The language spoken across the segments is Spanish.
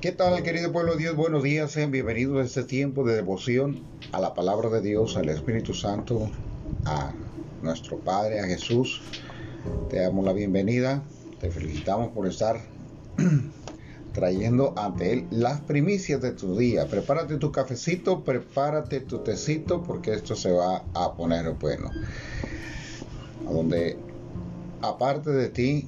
¿Qué tal, querido pueblo de Dios? Buenos días, sean bienvenidos a este tiempo de devoción a la palabra de Dios, al Espíritu Santo, a nuestro Padre, a Jesús. Te damos la bienvenida, te felicitamos por estar trayendo ante Él las primicias de tu día. Prepárate tu cafecito, prepárate tu tecito, porque esto se va a poner bueno. Donde, aparte de ti,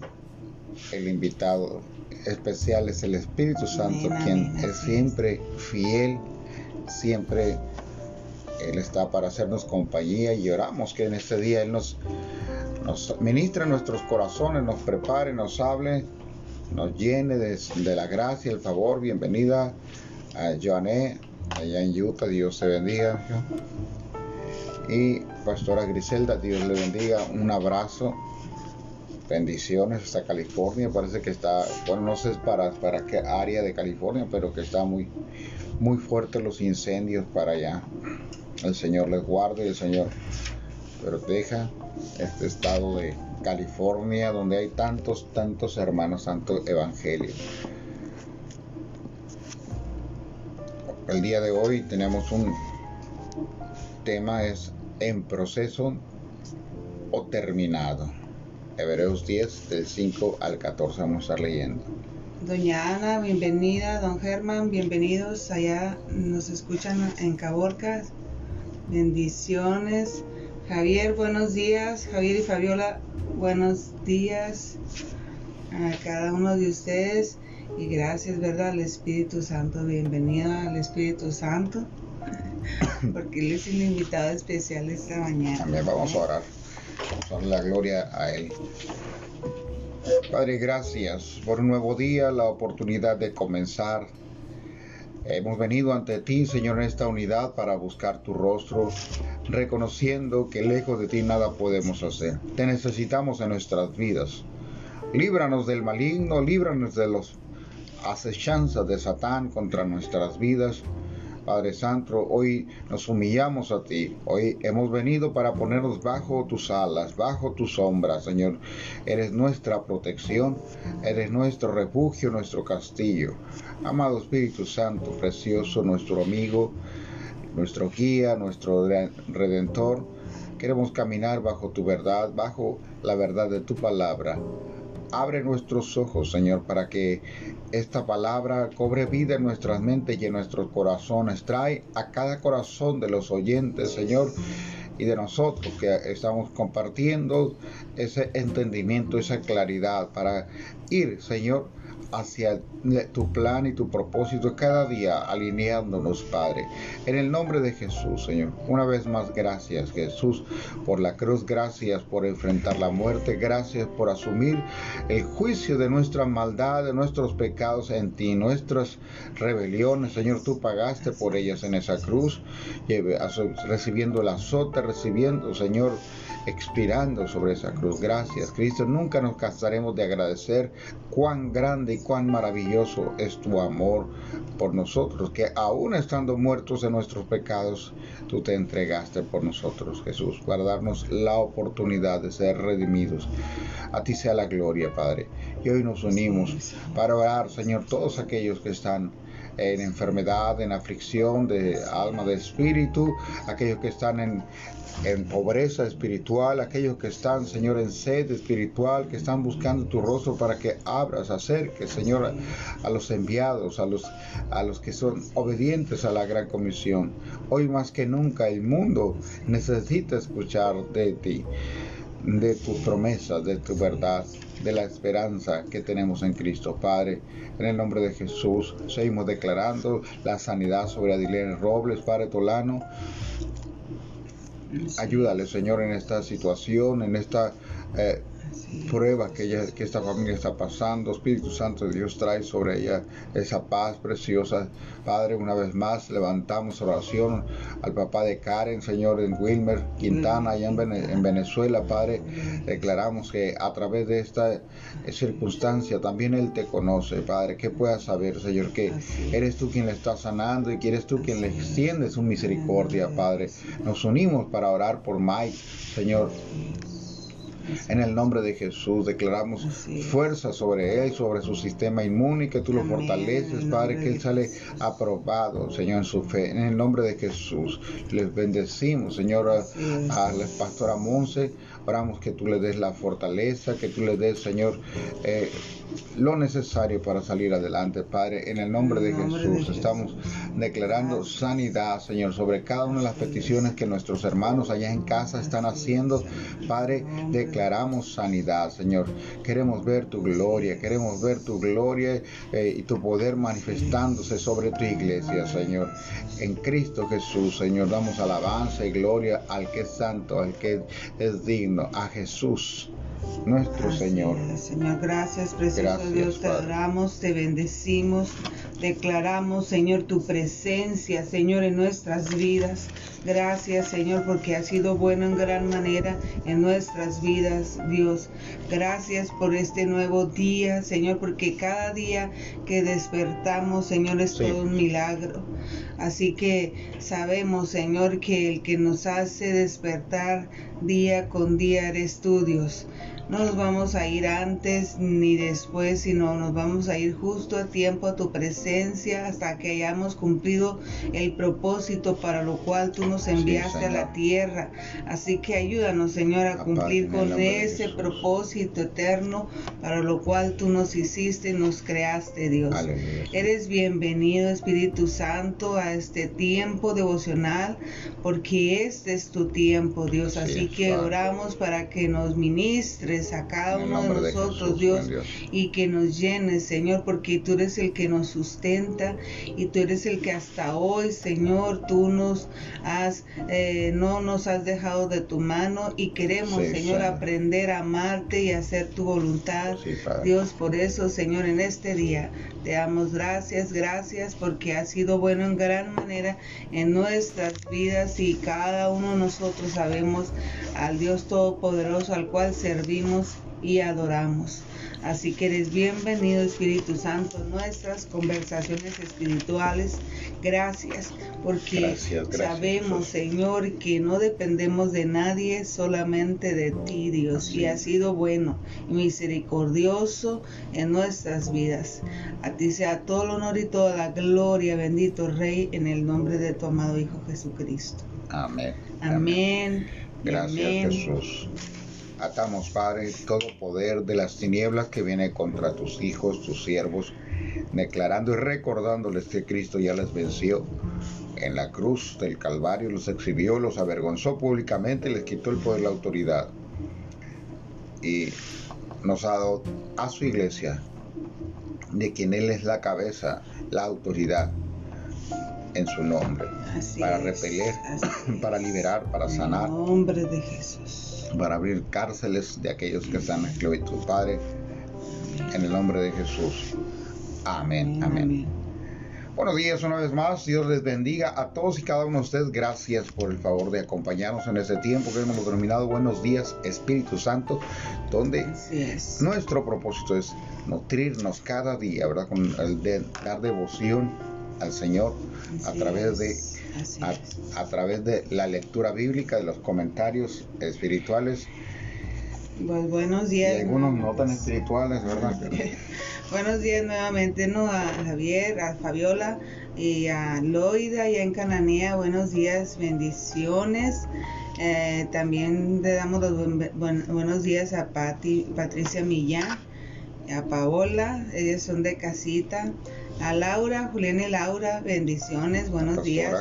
el invitado especial es el Espíritu Santo, quien es siempre fiel, siempre Él está para hacernos compañía y oramos que en este día Él nos, nos ministre nuestros corazones, nos prepare, nos hable, nos llene de, la gracia, el favor. Bienvenida a Joané, allá en Utah, Dios te bendiga. Y Pastora Griselda, Dios le bendiga. Un abrazo bendiciones hasta California. Parece que está, bueno, no sé para, para qué área de California, pero que está muy, muy fuerte los incendios para allá. El Señor les guarde y el Señor proteja este estado de California donde hay tantos, tantos hermanos, tanto evangelio. El día de hoy tenemos un tema es en proceso o terminado. Hebreos 10, del 5 al 14 vamos a estar leyendo. Doña Ana, bienvenida. Don Germán, bienvenidos. Allá nos escuchan en Caborca. Bendiciones. Javier, buenos días. Javier y Fabiola, buenos días a cada uno de ustedes. Y gracias, ¿verdad? Al Espíritu Santo. Bienvenido al Espíritu Santo. Porque él es un invitado especial esta mañana. También vamos a orar. La gloria a Él. Padre, gracias por un nuevo día, la oportunidad de comenzar. Hemos venido ante ti, Señor, en esta unidad para buscar tu rostro, reconociendo que lejos de ti nada podemos hacer. Te necesitamos en nuestras vidas. Líbranos del maligno, líbranos de los acechanzas de Satán contra nuestras vidas Padre Santo, hoy nos humillamos a ti. Hoy hemos venido para ponernos bajo tus alas, bajo tu sombra, Señor. Eres nuestra protección, eres nuestro refugio, nuestro castillo. Amado Espíritu Santo, precioso, nuestro amigo, nuestro guía, nuestro redentor. Queremos caminar bajo tu verdad, bajo la verdad de tu palabra. Abre nuestros ojos, Señor, para que esta palabra cobre vida en nuestras mentes y en nuestros corazones. Trae a cada corazón de los oyentes, Señor, y de nosotros que estamos compartiendo ese entendimiento, esa claridad para ir, Señor, hacia tu plan y tu propósito cada día, alineándonos, Padre. En el nombre de Jesús, Señor. Una vez más, gracias, Jesús, por la cruz. Gracias por enfrentar la muerte. Gracias por asumir el juicio de nuestra maldad, de nuestros pecados en ti, nuestras rebeliones. Señor, tú pagaste por ellas en esa cruz, recibiendo el azote, recibiendo, Señor, expirando sobre esa cruz. Gracias, Cristo. Nunca nos cansaremos de agradecer cuán grande y cuán maravilloso es tu amor por nosotros, que aún estando muertos en nuestros pecados, tú te entregaste por nosotros, Jesús, para darnos la oportunidad de ser redimidos. A ti sea la gloria, Padre. Y hoy nos unimos para orar, Señor, todos aquellos que están en enfermedad, en aflicción de alma, de espíritu, aquellos que están en, en pobreza espiritual, aquellos que están, Señor, en sed espiritual, que están buscando tu rostro para que abras, acerques, Señor, a, los enviados, a los, a los que son obedientes a la gran comisión. Hoy más que nunca el mundo necesita escuchar de ti, de tus promesas, de tu verdad de la esperanza que tenemos en Cristo. Padre, en el nombre de Jesús, seguimos declarando la sanidad sobre Adilene Robles, Padre Tolano. Ayúdale, Señor, en esta situación, en esta eh, prueba que, ella, que esta familia está pasando. Espíritu Santo de Dios trae sobre ella esa paz preciosa. Padre, una vez más levantamos oración al papá de Karen, Señor, en Wilmer, Quintana, allá en, Venezuela, Padre. Declaramos que a través de esta circunstancia también Él te conoce, Padre. Que pueda saber, Señor, que eres tú quien le está sanando y que eres tú quien le extiende su misericordia, Padre. Nos unimos para orar por Mike, Señor En el nombre de Jesús declaramos fuerza sobre él, sobre su sistema inmune, que tú lo Amén. Fortaleces, Padre, que él sale aprobado, Señor, en su fe. En el nombre de Jesús les bendecimos, Señor, a, a la pastora Monse. Oramos que tú le des la fortaleza, que tú le des, Señor, eh, lo necesario para salir adelante, Padre. En el nombre de Jesús estamos declarando sanidad, Señor, sobre cada una de las peticiones que nuestros hermanos allá en casa están haciendo. Padre, declaramos sanidad, Señor. Queremos ver tu gloria, queremos ver tu gloria eh, y tu poder manifestándose sobre tu iglesia, Señor. En Cristo Jesús, Señor, damos alabanza y gloria al que es santo, al que es digno, a Jesús, nuestro Así Señor. es, Señor, gracias, precioso Gracias, Dios, te adoramos, te bendecimos, declaramos, Señor, tu presencia, Señor, en nuestras vidas. Gracias, Señor, porque has sido bueno en gran manera en nuestras vidas, Dios. Gracias por este nuevo día, Señor, porque cada día que despertamos, Señor, es Sí. todo un milagro. Así que sabemos, Señor, que el que nos hace despertar día con día eres tú, Dios. No nos vamos a ir antes ni después, sino nos vamos a ir justo a tiempo a tu presencia hasta que hayamos cumplido el propósito para lo cual tú nos enviaste a la tierra. Así que ayúdanos, Señor, a Aparte, cumplir con ese propósito eterno para lo cual tú nos hiciste y nos creaste, Dios. Aleluya. Eres bienvenido, Espíritu Santo, a este tiempo devocional, porque este es tu tiempo, Dios. Así Así es, que oramos para que nos ministres a cada uno de nosotros, Jesús, Dios, y que nos llenes, Señor, porque tú eres el que nos sustenta y tú eres el que hasta hoy, Señor, tú nos has, eh, no nos has dejado de tu mano y queremos, Sí, Señor, aprender a amarte y hacer tu voluntad. Sí. Dios, por eso, Señor, en este día te damos gracias, gracias porque has sido bueno en gran manera en nuestras vidas y cada uno de nosotros sabemos al Dios Todopoderoso al cual servimos y adoramos. Así que eres bienvenido Espíritu Santo en nuestras conversaciones espirituales. Gracias porque Gracias, gracias, sabemos, Jesús. Señor, que no dependemos de nadie, solamente de ti, Dios. Así Y has sido bueno y misericordioso en nuestras vidas. A ti sea todo el honor y toda la gloria, bendito Rey, en el nombre de tu amado Hijo Jesucristo. Amén. Amén. Gracias amén. Jesús. Atamos, Padre, todo poder de las tinieblas que viene contra tus hijos, tus siervos, declarando y recordándoles que Cristo ya les venció. En la cruz del Calvario los exhibió, los avergonzó públicamente, les quitó el poder la autoridad. Y nos ha dado a su iglesia, de quien Él es la cabeza, la autoridad en su nombre, Así para repeler, es. para liberar, para sanar En el nombre de Jesús. Para abrir cárceles de aquellos que están en esclavitud. Padre, en el nombre de Jesús. Amén, amén. Buenos días una vez más. Dios les bendiga a todos y cada uno de ustedes. Gracias por el favor de acompañarnos en este tiempo que hemos denominado Buenos días Espíritu Santo, donde es. nuestro propósito es nutrirnos cada día, ¿verdad? Con el de dar devoción al Señor a través de es, a, a través de la lectura bíblica, de los comentarios espirituales Pues buenos y días. algunos no tan espirituales, ¿verdad? Buenos días nuevamente, ¿no? A Javier, a Fabiola y a Loida y en Cananea. Buenos días, bendiciones. Eh, también le damos los buen- buen- buenos días a Pati, Patricia Millán, a Paola, ellos son de casita. A Laura, Julián y Laura, bendiciones, buenos días.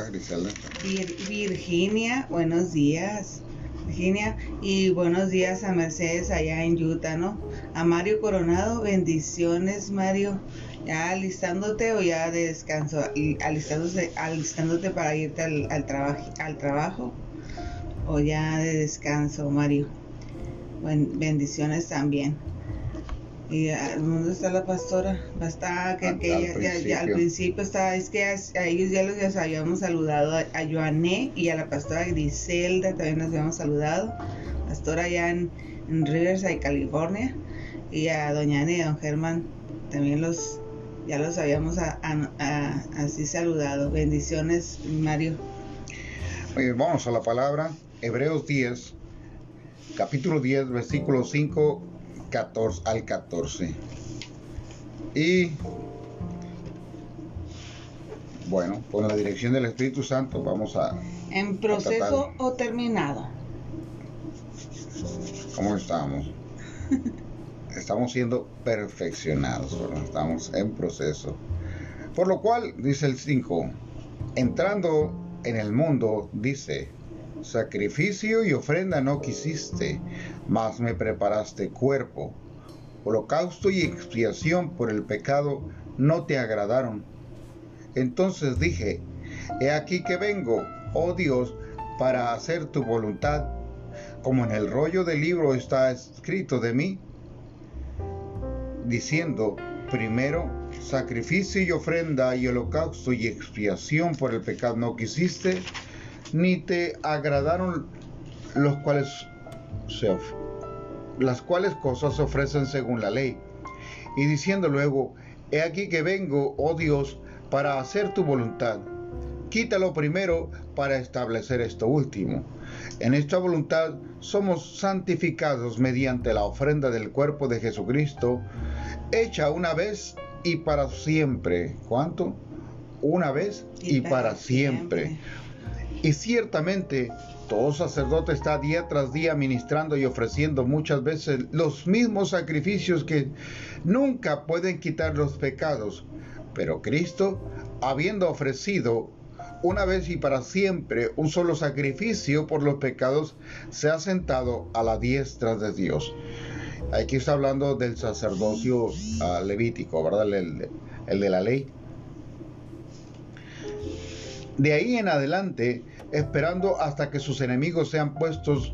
Vir- Virginia, buenos días. Virginia, y buenos días a Mercedes allá en Utah, ¿no? A Mario Coronado, bendiciones, Mario. Ya alistándote o ya de descanso, alistándose, alistándote para irte al, al, trabajo, al trabajo o ya de descanso, Mario. Buen- bendiciones también. ¿Y ah, dónde está la pastora? Va a estar, que, Al- que al ya, ya- al principio. está, es que a, a ellos ya los habíamos saludado, a, a Joané y a la pastora Griselda también nos habíamos saludado, pastora allá en, en Riverside, California, y a doña Ana y a don Germán también los, ya los habíamos así saludado. Bendiciones, Mario. Bien, vamos a la palabra. Hebreos 10, capítulo 10, versículo 5 14, al 14. Y bueno, con la dirección del Espíritu Santo vamos a... En proceso o terminado. ¿Cómo estamos? estamos siendo perfeccionados, estamos en proceso. Por lo cual, dice el 5, entrando en el mundo, dice, sacrificio y ofrenda no quisiste, mas me preparaste cuerpo. Holocausto y expiación por el pecado no te agradaron. Entonces dije, he aquí que vengo, oh Dios, para hacer tu voluntad, como en el rollo del libro está escrito de mí, diciendo, primero, sacrificio y ofrenda y holocausto y expiación por el pecado no quisiste, ni te agradaron los cuales se las cuales cosas se ofrecen según la ley. Y diciendo luego, he aquí que vengo, oh Dios, para hacer tu voluntad. Quítalo primero para establecer esto último. En esta voluntad somos santificados mediante la ofrenda del cuerpo de Jesucristo, hecha una vez y para siempre. ¿Cuánto? Una vez y, para, siempre. Y ciertamente todo sacerdote está día tras día ministrando y ofreciendo muchas veces los mismos sacrificios que nunca pueden quitar los pecados. Pero Cristo, habiendo ofrecido una vez y para siempre un solo sacrificio por los pecados, se ha sentado a la diestra de Dios. Aquí está hablando del sacerdocio ah, levítico, ¿verdad? El, el de la ley. De ahí en adelante, esperando hasta que sus enemigos sean puestos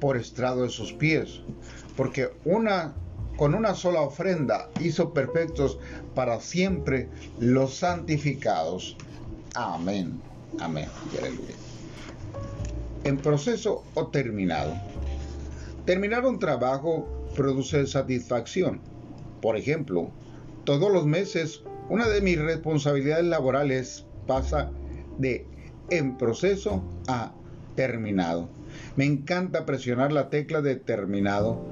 por estrado de sus pies, porque una con una sola ofrenda hizo perfectos para siempre los santificados. Amén. Amén. En proceso o terminado. Terminar un trabajo produce satisfacción. Por ejemplo, todos los meses una de mis responsabilidades laborales pasa de en proceso a terminado. Me encanta presionar la tecla de terminado,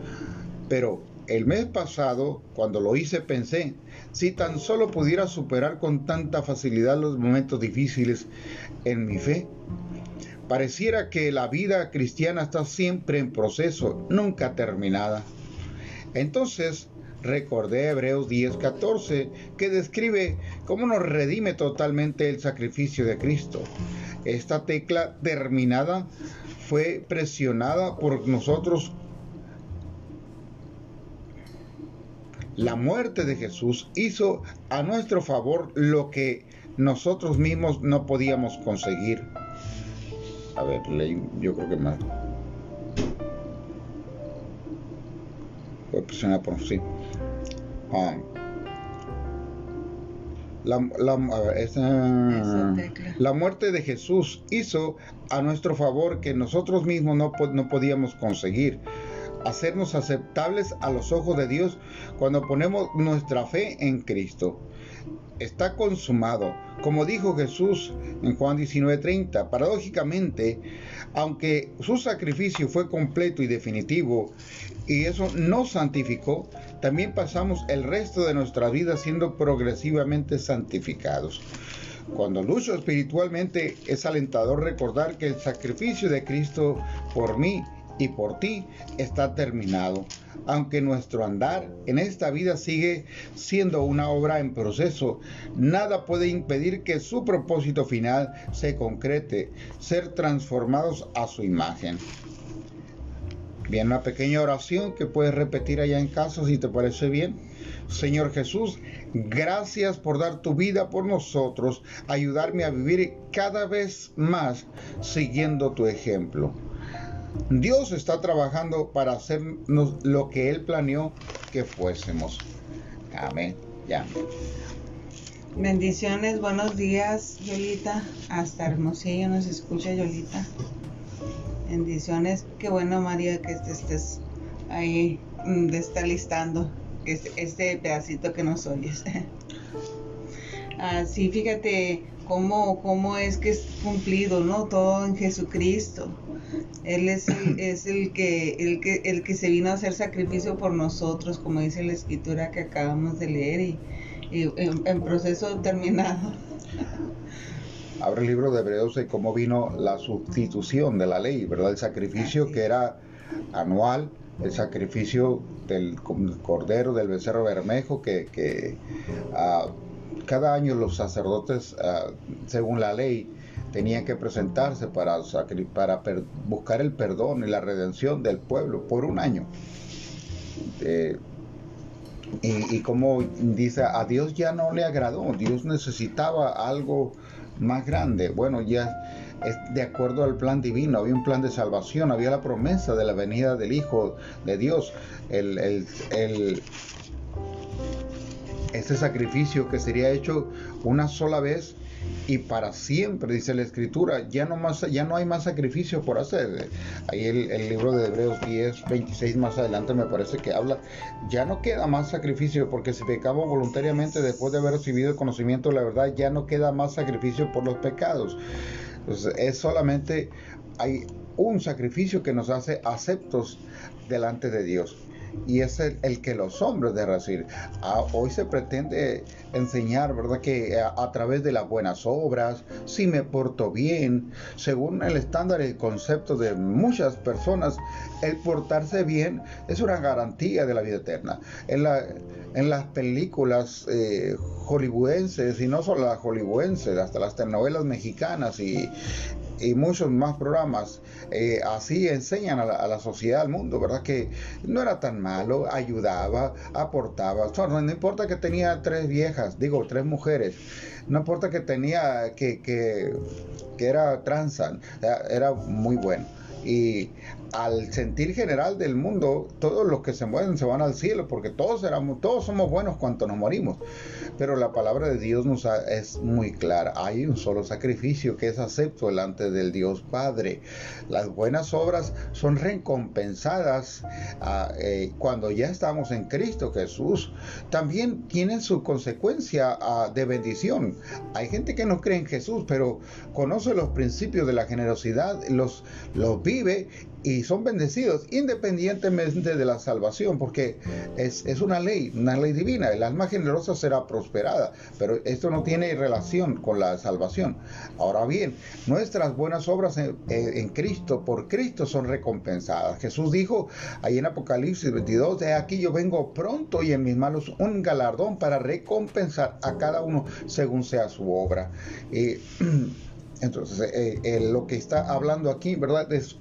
pero el mes pasado, cuando lo hice, pensé, si tan solo pudiera superar con tanta facilidad los momentos difíciles en mi fe. Pareciera que la vida cristiana está siempre en proceso, nunca terminada. Entonces, recordé Hebreos 10:14, que describe cómo nos redime totalmente el sacrificio de Cristo. Esta tecla terminada fue presionada por nosotros. La muerte de Jesús hizo a nuestro favor lo que nosotros mismos no podíamos conseguir. A ver, yo creo que más. Fue presionada por sí. Ah. La, la, muerte de Jesús hizo a nuestro favor que nosotros mismos no, no podíamos conseguir hacernos aceptables a los ojos de Dios cuando ponemos nuestra fe en Cristo. Está consumado, como dijo Jesús en Juan 19:30. Paradójicamente, aunque su sacrificio fue completo y definitivo, y eso nos santificó, también pasamos el resto de nuestra vida siendo progresivamente santificados. Cuando lucho espiritualmente es alentador recordar que el sacrificio de Cristo por mí y por ti está terminado. Aunque nuestro andar en esta vida sigue siendo una obra en proceso, nada puede impedir que su propósito final se concrete, ser transformados a su imagen. Bien, una pequeña oración que puedes repetir allá en casa si te parece bien. Señor Jesús, gracias por dar tu vida por nosotros, ayudarme a vivir cada vez más siguiendo tu ejemplo. Dios está trabajando para hacernos lo que Él planeó que fuésemos. Amén. Ya. Bendiciones, buenos días, Yolita. Hasta Hermosillo nos escucha, Yolita. Bendiciones. Qué bueno, María, que estés ahí mm, de está listando este, este pedacito que nos oyes. Así, ah, fíjate, cómo, cómo es que es cumplido, ¿no? Todo en Jesucristo. Él es el, es el que, el que, el que se vino a hacer sacrificio por nosotros, como dice la escritura que acabamos de leer y, en, proceso terminado. Abre el libro de Hebreos de cómo vino la sustitución de la ley, ¿verdad? El sacrificio que era anual, el sacrificio del cordero, del becerro bermejo, que, que uh, cada año los sacerdotes, ah, según la ley, tenían que presentarse para, para buscar el perdón y la redención del pueblo por un año. Eh, y, como dice, a Dios ya no le agradó, Dios necesitaba algo más grande. Bueno, ya es de acuerdo al plan divino, había un plan de salvación, había la promesa de la venida del Hijo de Dios, el, el, el este sacrificio que sería hecho una sola vez y para siempre, dice la escritura, ya no, más, ya no hay más sacrificio por hacer. Ahí el, libro de Hebreos 10, 26 más adelante me parece que habla, ya no queda más sacrificio porque si pecamos voluntariamente después de haber recibido el conocimiento de la verdad, ya no queda más sacrificio por los pecados. Entonces, es solamente, hay un sacrificio que nos hace aceptos delante de Dios y es el, que los hombres deben recibir. Ah, hoy se pretende enseñar, ¿verdad? Que a, través de las buenas obras, si me porto bien, según el estándar y el concepto de muchas personas, el portarse bien es una garantía de la vida eterna. En, la, en las películas eh, hollywoodenses, y no solo las hollywoodenses, hasta las telenovelas mexicanas y y muchos más programas eh, así enseñan a la, sociedad, al mundo, ¿verdad? Que no era tan malo, ayudaba, aportaba. No, no importa que tenía tres viejas, digo, tres mujeres, no importa que tenía, que, que, era transan, era muy bueno. Y al sentir general del mundo, todos los que se mueven se van al cielo, porque todos, éramos, todos somos buenos cuando nos morimos. Pero la palabra de Dios nos es muy clara. Hay un solo sacrificio que es acepto delante del Dios Padre. Las buenas obras son recompensadas ah, eh, cuando ya estamos en Cristo Jesús. También tienen su consecuencia ah, de bendición. Hay gente que no cree en Jesús, pero conoce los principios de la generosidad, los, los vive y son bendecidos independientemente de la salvación, porque es, una ley, una ley divina. El alma generosa será prosperada, pero esto no tiene relación con la salvación. Ahora bien, nuestras buenas obras en, Cristo, por Cristo, son recompensadas. Jesús dijo ahí en Apocalipsis 22, de aquí yo vengo pronto y en mis manos un galardón para recompensar a cada uno según sea su obra. Entonces, eh, eh, lo que está hablando aquí, ¿verdad? Es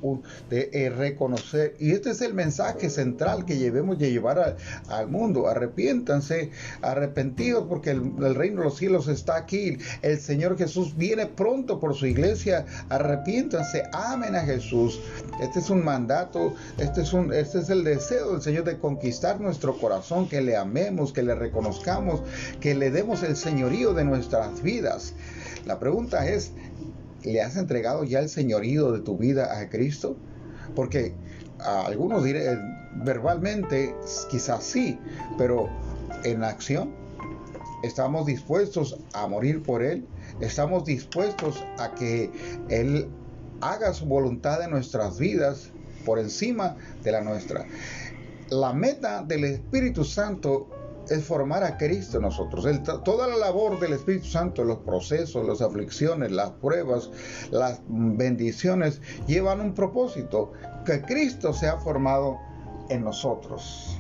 de eh, reconocer, y este es el mensaje central que debemos de llevar al mundo. Arrepiéntanse, arrepentidos, porque el, reino de los cielos está aquí. El Señor Jesús viene pronto por su iglesia. Arrepiéntanse, amen a Jesús. Este es un mandato, este es, un, este es el deseo del Señor de conquistar nuestro corazón, que le amemos, que le reconozcamos, que le demos el señorío de nuestras vidas. La pregunta es, ¿le has entregado ya el señorío de tu vida a Cristo? Porque a algunos diré, verbalmente quizás sí, pero en acción estamos dispuestos a morir por Él, estamos dispuestos a que Él haga su voluntad en nuestras vidas por encima de la nuestra. La meta del Espíritu Santo es formar a Cristo en nosotros. toda la labor del Espíritu Santo, los procesos, las aflicciones, las pruebas, las bendiciones, llevan un propósito, que Cristo sea formado en nosotros.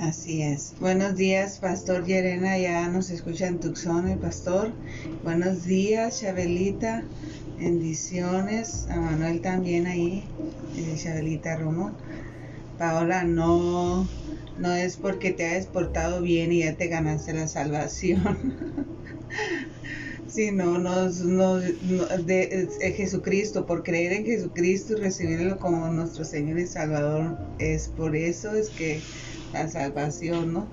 Así es. Buenos días, Pastor Yerena, ya nos escucha en Tucson el pastor. Buenos días, Chabelita. Bendiciones. A Manuel también ahí, eh, Chabelita Romo. Paola, no no es porque te hayas portado bien y ya te ganaste la salvación. sino nos, nos, de, Jesucristo, por creer en Jesucristo y recibirlo como nuestro Señor y Salvador, es por eso es que la salvación, ¿no?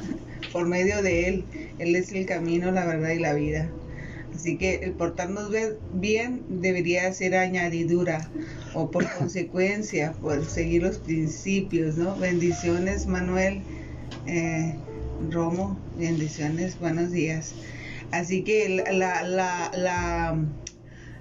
por medio de Él, Él es el camino, la verdad y la vida. Así que el portarnos bien debería ser añadidura o por consecuencia, por seguir los principios, ¿no? Bendiciones, Manuel, eh, Romo, bendiciones, buenos días. Así que la, la,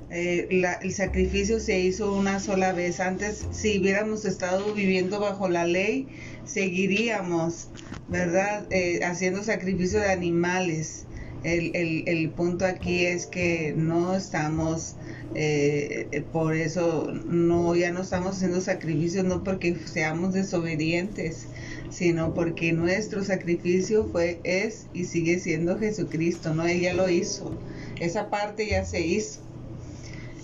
eh, la, el sacrificio se hizo una sola vez. Antes, si hubiéramos estado viviendo bajo la ley, seguiríamos, ¿verdad? Eh, haciendo sacrificio de animales. El, el, el, punto aquí es que no estamos, eh, por eso no ya no estamos haciendo sacrificios, no porque seamos desobedientes, sino porque nuestro sacrificio fue, es y sigue siendo Jesucristo, ¿no? Ella lo hizo, esa parte ya se hizo,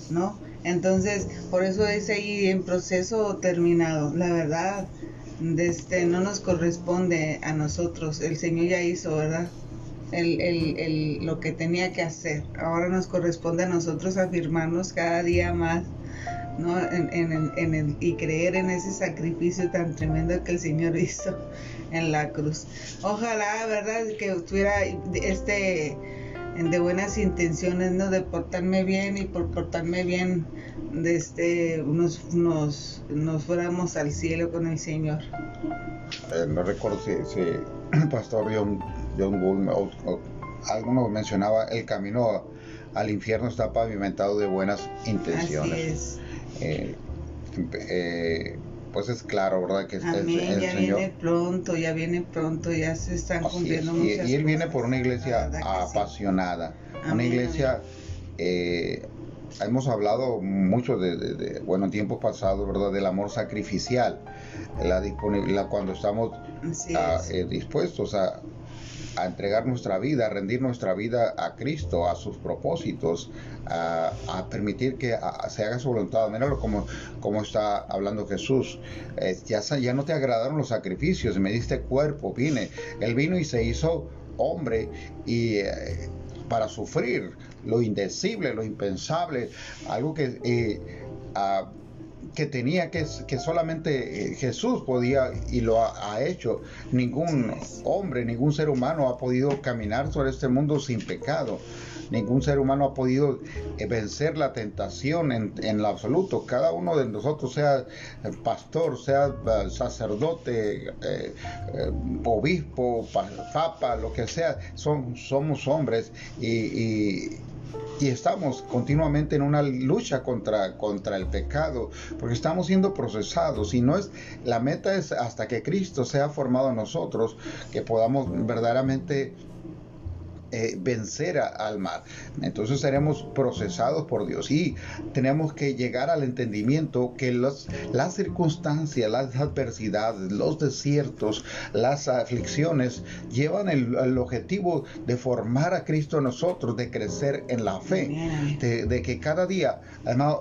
¿no? Entonces, por eso es ahí en proceso terminado, la verdad, este, no nos corresponde a nosotros, el Señor ya hizo, ¿verdad? El, el, el, lo que tenía que hacer. Ahora nos corresponde a nosotros afirmarnos cada día más ¿no? En, en, en el, y creer en ese sacrificio tan tremendo que el Señor hizo en la cruz. Ojalá, ¿verdad? Que tuviera este de buenas intenciones, ¿no? De portarme bien y por portarme bien este, nos, nos, nos fuéramos al cielo con el Señor. Eh, no recuerdo si, si pastor John, John Bull o, o, alguno mencionaba el camino al infierno está pavimentado de buenas intenciones. Así es. Eh, eh, pues es claro, ¿verdad? Que Amén, el, el ya Señor viene pronto, ya viene pronto, ya se están Así cumpliendo es. Y- muchas y, él viene por una iglesia que sí. apasionada, una iglesia, eh, hemos hablado mucho de, de- de, bueno, en tiempos pasados, ¿verdad? Del amor sacrificial, la disponibilidad cuando estamos ah, es. eh, dispuestos a, a entregar nuestra vida, a rendir nuestra vida a Cristo, a sus propósitos, a, permitir que se haga su voluntad. Míralo como, como está hablando Jesús. Ya, ya no te agradaron los sacrificios, me diste cuerpo, vine. Él vino y se hizo hombre y eh, para sufrir lo indecible, lo impensable, algo que... eh, que tenía que, que solamente eh, Jesús podía y lo ha, hecho. Ningún hombre, ningún ser humano ha podido caminar sobre este mundo sin pecado. Ningún ser humano ha podido eh, vencer la tentación en, en lo absoluto. Cada uno de nosotros, sea pastor, sea eh, sacerdote, obispo, pa- papa, lo que sea, son, somos hombres y- y estamos continuamente en una lucha contra, contra el pecado, porque estamos siendo procesados y no es, la meta es hasta que Cristo sea formado en nosotros, que podamos verdaderamente eh, vencer a- al mal. Entonces seremos procesados por Dios y tenemos que llegar al entendimiento que los, las circunstancias, las adversidades, los desiertos, las aflicciones llevan el, el objetivo de formar a Cristo en nosotros, de crecer en la fe, de, de que cada día, además,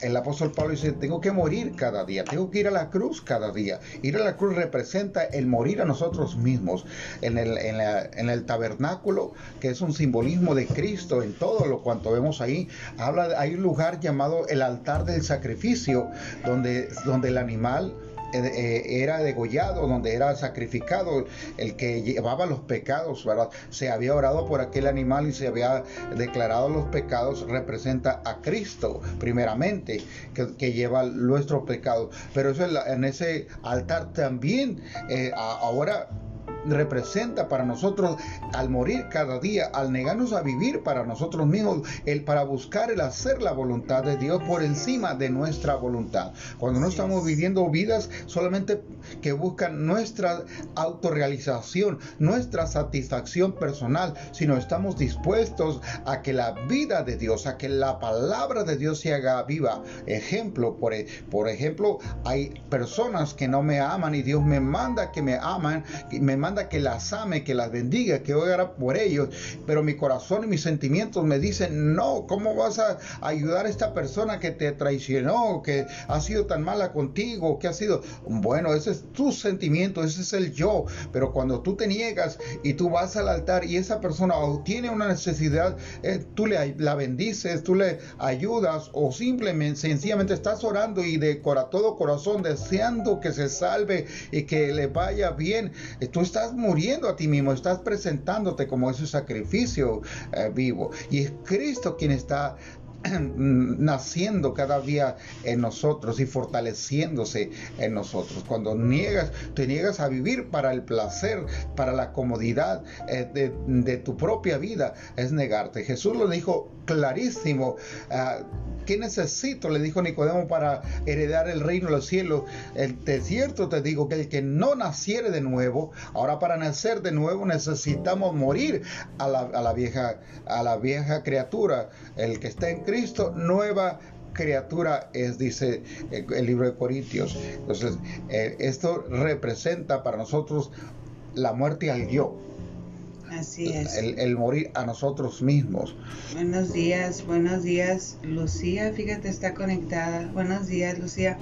el apóstol Pablo dice, tengo que morir cada día, tengo que ir a la cruz cada día. Ir a la cruz representa el morir a nosotros mismos. En el, en la- en el tabernáculo, que es un simbolismo de Cristo, en todo lo cuanto vemos ahí, habla, hay un lugar llamado el altar del sacrificio, donde, donde el animal era degollado, donde era sacrificado, el que llevaba los pecados, ¿verdad? Se había orado por aquel animal y se había declarado los pecados, representa a Cristo, primeramente, que, lleva nuestros pecados. Pero eso en, ese altar también, eh, ahora representa para nosotros al morir cada día, al negarnos a vivir para nosotros mismos, el para buscar el hacer la voluntad de Dios por encima de nuestra voluntad. Cuando no estamos es. viviendo vidas solamente que buscan nuestra autorrealización, nuestra satisfacción personal, sino estamos dispuestos a que la vida de Dios, a que la palabra de Dios se haga viva. Ejemplo, por, e- por ejemplo, hay personas que no me aman y Dios me manda que me aman, me manda que las ame, que las bendiga, que ora por ellos, pero mi corazón y mis sentimientos me dicen, no, ¿cómo vas a ayudar a esta persona que te traicionó, que ha sido tan mala contigo, que ha sido, bueno, ese es tu sentimiento, ese es el yo, pero cuando tú te niegas y tú vas al altar y esa persona tiene una necesidad, eh, tú le la bendices, tú le ayudas o simplemente, sencillamente estás orando y de todo corazón deseando que se salve y que le vaya bien, tú estás muriendo a ti mismo, estás presentándote como ese sacrificio eh, vivo. Y es Cristo quien está naciendo cada día en nosotros y fortaleciéndose en nosotros. Cuando niegas, te niegas a vivir para el placer, para la comodidad eh, de, tu propia vida, es negarte. Jesús lo dijo clarísimo. Ah, ¿Qué necesito? Le dijo Nicodemo para heredar el reino de los cielos. El, de cierto te digo que el que no naciere de nuevo, ahora para nacer de nuevo necesitamos morir a la, vieja, a la vieja criatura. El que está en Cristo, nueva criatura es, dice eh, el libro de Corintios. Entonces, eh, esto representa para nosotros la muerte al yo Así es. El, morir a nosotros mismos. Buenos días, buenos días, Lucía. Fíjate, está conectada. Buenos días, Lucía.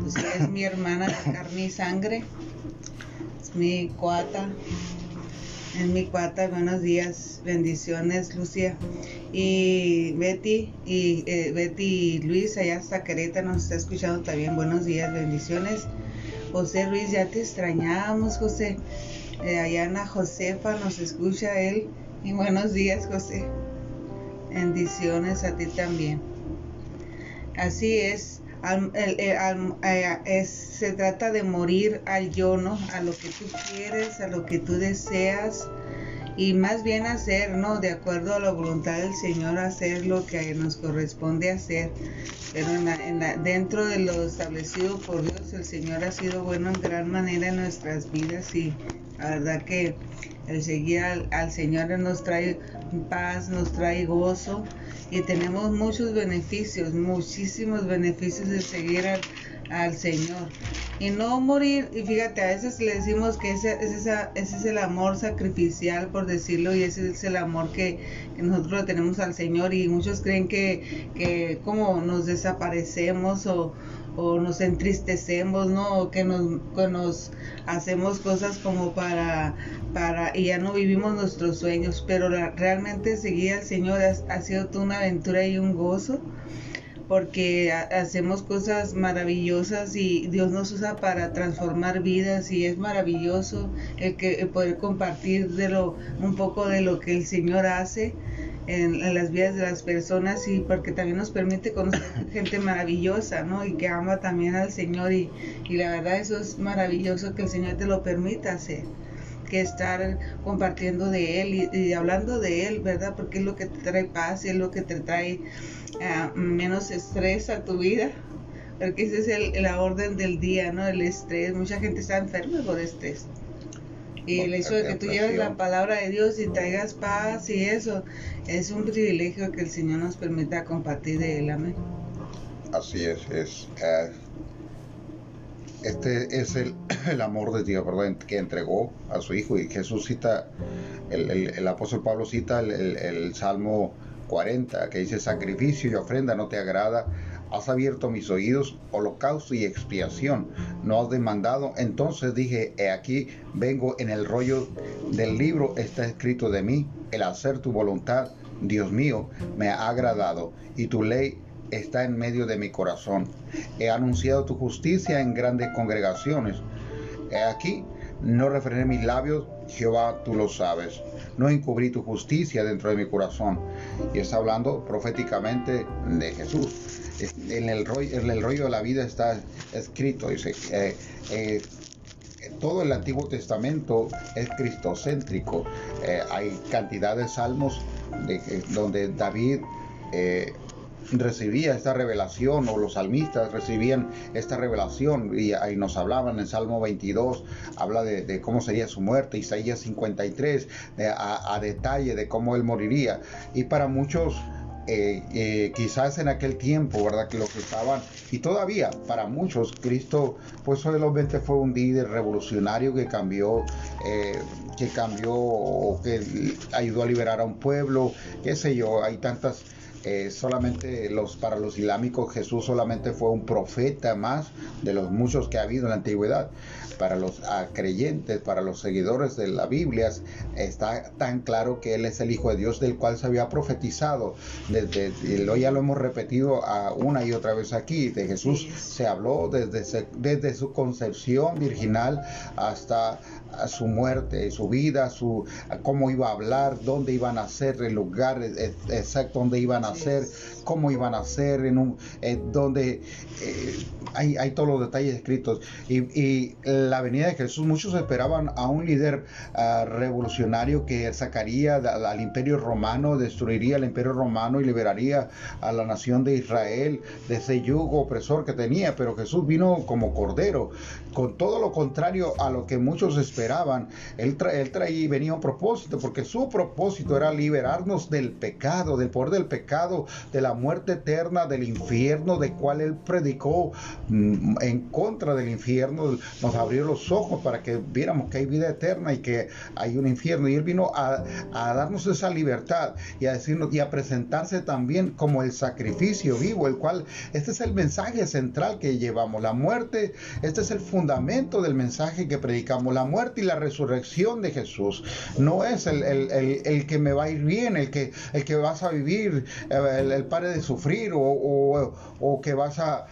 Lucía es mi hermana de carne y sangre. Es mi cuata. Es mi cuata. Buenos días, bendiciones, Lucía. Y Betty y eh, Betty y Luis, allá hasta Querétaro, nos está escuchando también. Buenos días, bendiciones. José Luis, ya te extrañamos, José. Eh, Ayana Josefa nos escucha él. Y buenos días, José. Bendiciones a ti también. Así es, eh, eh, es, se trata de morir al yo, ¿no? A lo que tú quieres, a lo que tú deseas y más bien hacer, ¿no? De acuerdo a la voluntad del Señor, hacer lo que nos corresponde hacer. Pero en dentro de lo establecido por Dios, el Señor ha sido bueno en gran manera en nuestras vidas y la verdad que el seguir al, Señor nos trae paz, nos trae gozo y tenemos muchos beneficios, muchísimos beneficios de seguir al, Señor. Y no morir, y fíjate, a veces le decimos que ese, ese, ese, es el amor sacrificial, por decirlo, y ese es el amor que, que nosotros tenemos al Señor, y muchos creen que, que como nos desaparecemos o, o nos entristecemos, ¿no? Que nos, nos hacemos cosas como para, para, y ya no vivimos nuestros sueños, pero realmente seguir al Señor ha, sido toda una aventura y un gozo, porque hacemos cosas maravillosas y Dios nos usa para transformar vidas y es maravilloso el que poder compartir de lo, un poco de lo que el Señor hace en, las vidas de las personas y porque también nos permite conocer gente maravillosa, ¿no? Y que ama también al Señor y, y la verdad eso es maravilloso que el Señor te lo permita hacer que estar compartiendo de Él y, hablando de Él, ¿verdad? Porque es lo que te trae paz, es lo que te trae menos estrés a tu vida, porque esa es el, la orden del día, ¿no? El estrés, mucha gente está enferma por estrés. Y el hecho de que tú lleves la palabra de Dios y traigas paz y eso, es un privilegio que el Señor nos permita compartir de Él. Amén. Así es, es. Eh, este es el, el, amor de Dios, ¿verdad? Que entregó a su Hijo. Y Jesús cita, el, el, apóstol Pablo cita el, Salmo 40, que dice: Sacrificio y ofrenda no te agrada has abierto mis oídos, holocausto y expiación, no has demandado. Entonces dije, he aquí, vengo en el rollo del libro, está escrito de mí, el hacer tu voluntad, Dios mío, me ha agradado, y tu ley está en medio de mi corazón. He anunciado tu justicia en grandes congregaciones. He aquí, no refrené mis labios, Jehová, tú lo sabes. No encubrí tu justicia dentro de mi corazón. Y está hablando proféticamente de Jesús en el, rollo, de la vida está escrito, dice, eh, eh, todo el Antiguo Testamento es cristocéntrico. Eh, hay cantidad de salmos donde David recibía esta revelación o los salmistas recibían esta revelación y ahí nos hablaban en Salmo 22, habla de, cómo sería su muerte, Isaías 53, a, a, detalle de cómo él moriría. Y para muchos eh, eh, quizás en aquel tiempo, ¿verdad? Que lo que estaban, y todavía para muchos, Cristo, pues solamente fue un líder revolucionario que cambió, eh, que cambió o que ayudó a liberar a un pueblo, qué sé yo, hay tantas. Solamente los para los islámicos Jesús solamente fue un profeta más de los muchos que ha habido en la antigüedad para los creyentes, para los seguidores de la Biblia, está tan claro que Él es el Hijo de Dios del cual se había profetizado. Desde, ya lo hemos repetido a una y otra vez aquí, de Jesús se habló desde, desde su concepción virginal hasta su muerte, su vida, su cómo iba a hablar, dónde iban a ser, el lugar exacto donde iban a ser, cómo iban a ser, en un, eh, donde eh, hay, hay, todos los detalles escritos. Y, la venida de Jesús, muchos esperaban a un líder ah, revolucionario que sacaría al imperio romano, destruiría el imperio romano y liberaría a la nación de Israel de ese yugo opresor que tenía, pero Jesús vino como cordero, con todo lo contrario a lo que muchos esperaban. Él, él traía venía un propósito, porque su propósito era liberarnos del pecado, del poder del pecado, de la muerte eterna, del infierno, de cual él predicó mm, en contra del infierno, nos abrió los ojos para que viéramos que hay vida eterna y que hay un infierno. Y él vino a, a darnos esa libertad y a decirnos y a presentarse también como el sacrificio vivo, el cual este es el mensaje central que llevamos. La muerte, este es el fundamento del mensaje que predicamos. La muerte y la resurrección de Jesús. No es el, el, el, el que me va a ir bien, el que, el que vas a vivir, el, el de sufrir o, o, o que vas a,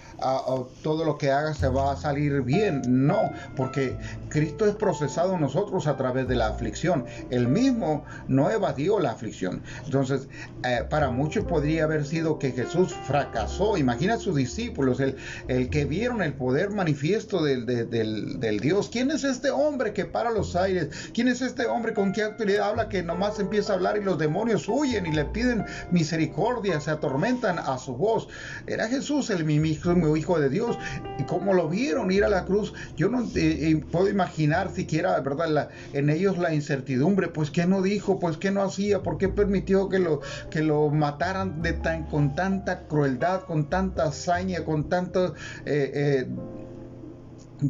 todo lo que hagas se va a salir bien. No, porque Cristo es procesado en nosotros a través de la aflicción. El mismo no evadió la aflicción. Entonces, eh, para muchos podría haber sido que Jesús fracasó. Imagina a sus discípulos, el, el que vieron el poder manifiesto del, del, del, Dios. ¿Quién es este hombre que para los aires? ¿Quién es este hombre con qué autoridad habla que nomás empieza a hablar y los demonios huyen y le piden misericordia, se atormentan a su voz? Era Jesús el mismo Hijo de Dios. Y como lo vieron ir a la cruz, yo no eh, eh, puedo imaginar siquiera, ¿verdad? en ellos la incertidumbre, pues ¿qué no dijo? Pues ¿qué no hacía? ¿Por qué permitió que lo, que lo mataran de tan, con tanta crueldad, con tanta hazaña, con tanto... Eh,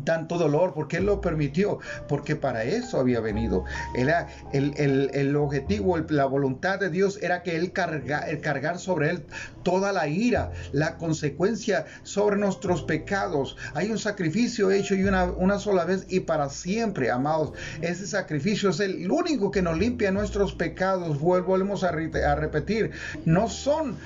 tanto dolor, porque Él lo permitió, porque para eso había venido. Era el, el, el objetivo, la voluntad de Dios era que Él carga, cargar sobre Él toda la ira, la consecuencia sobre nuestros pecados. Hay un sacrificio hecho y una, una sola vez y para siempre, amados. Ese sacrificio es el único que nos limpia nuestros pecados. Volvemos a, a repetir, no son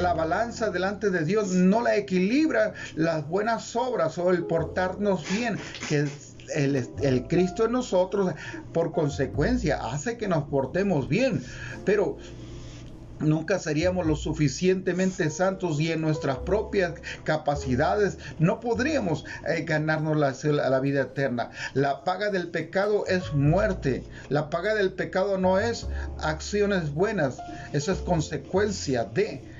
la balanza delante de Dios, no la equilibra las buenas obras o el portarnos bien, que el, Cristo en nosotros, por consecuencia, hace que nos portemos bien. Pero nunca seríamos lo suficientemente santos y en nuestras propias capacidades no podríamos eh, ganarnos la, la, vida eterna. La paga del pecado es muerte. La paga del pecado no es acciones buenas. Eso es consecuencia de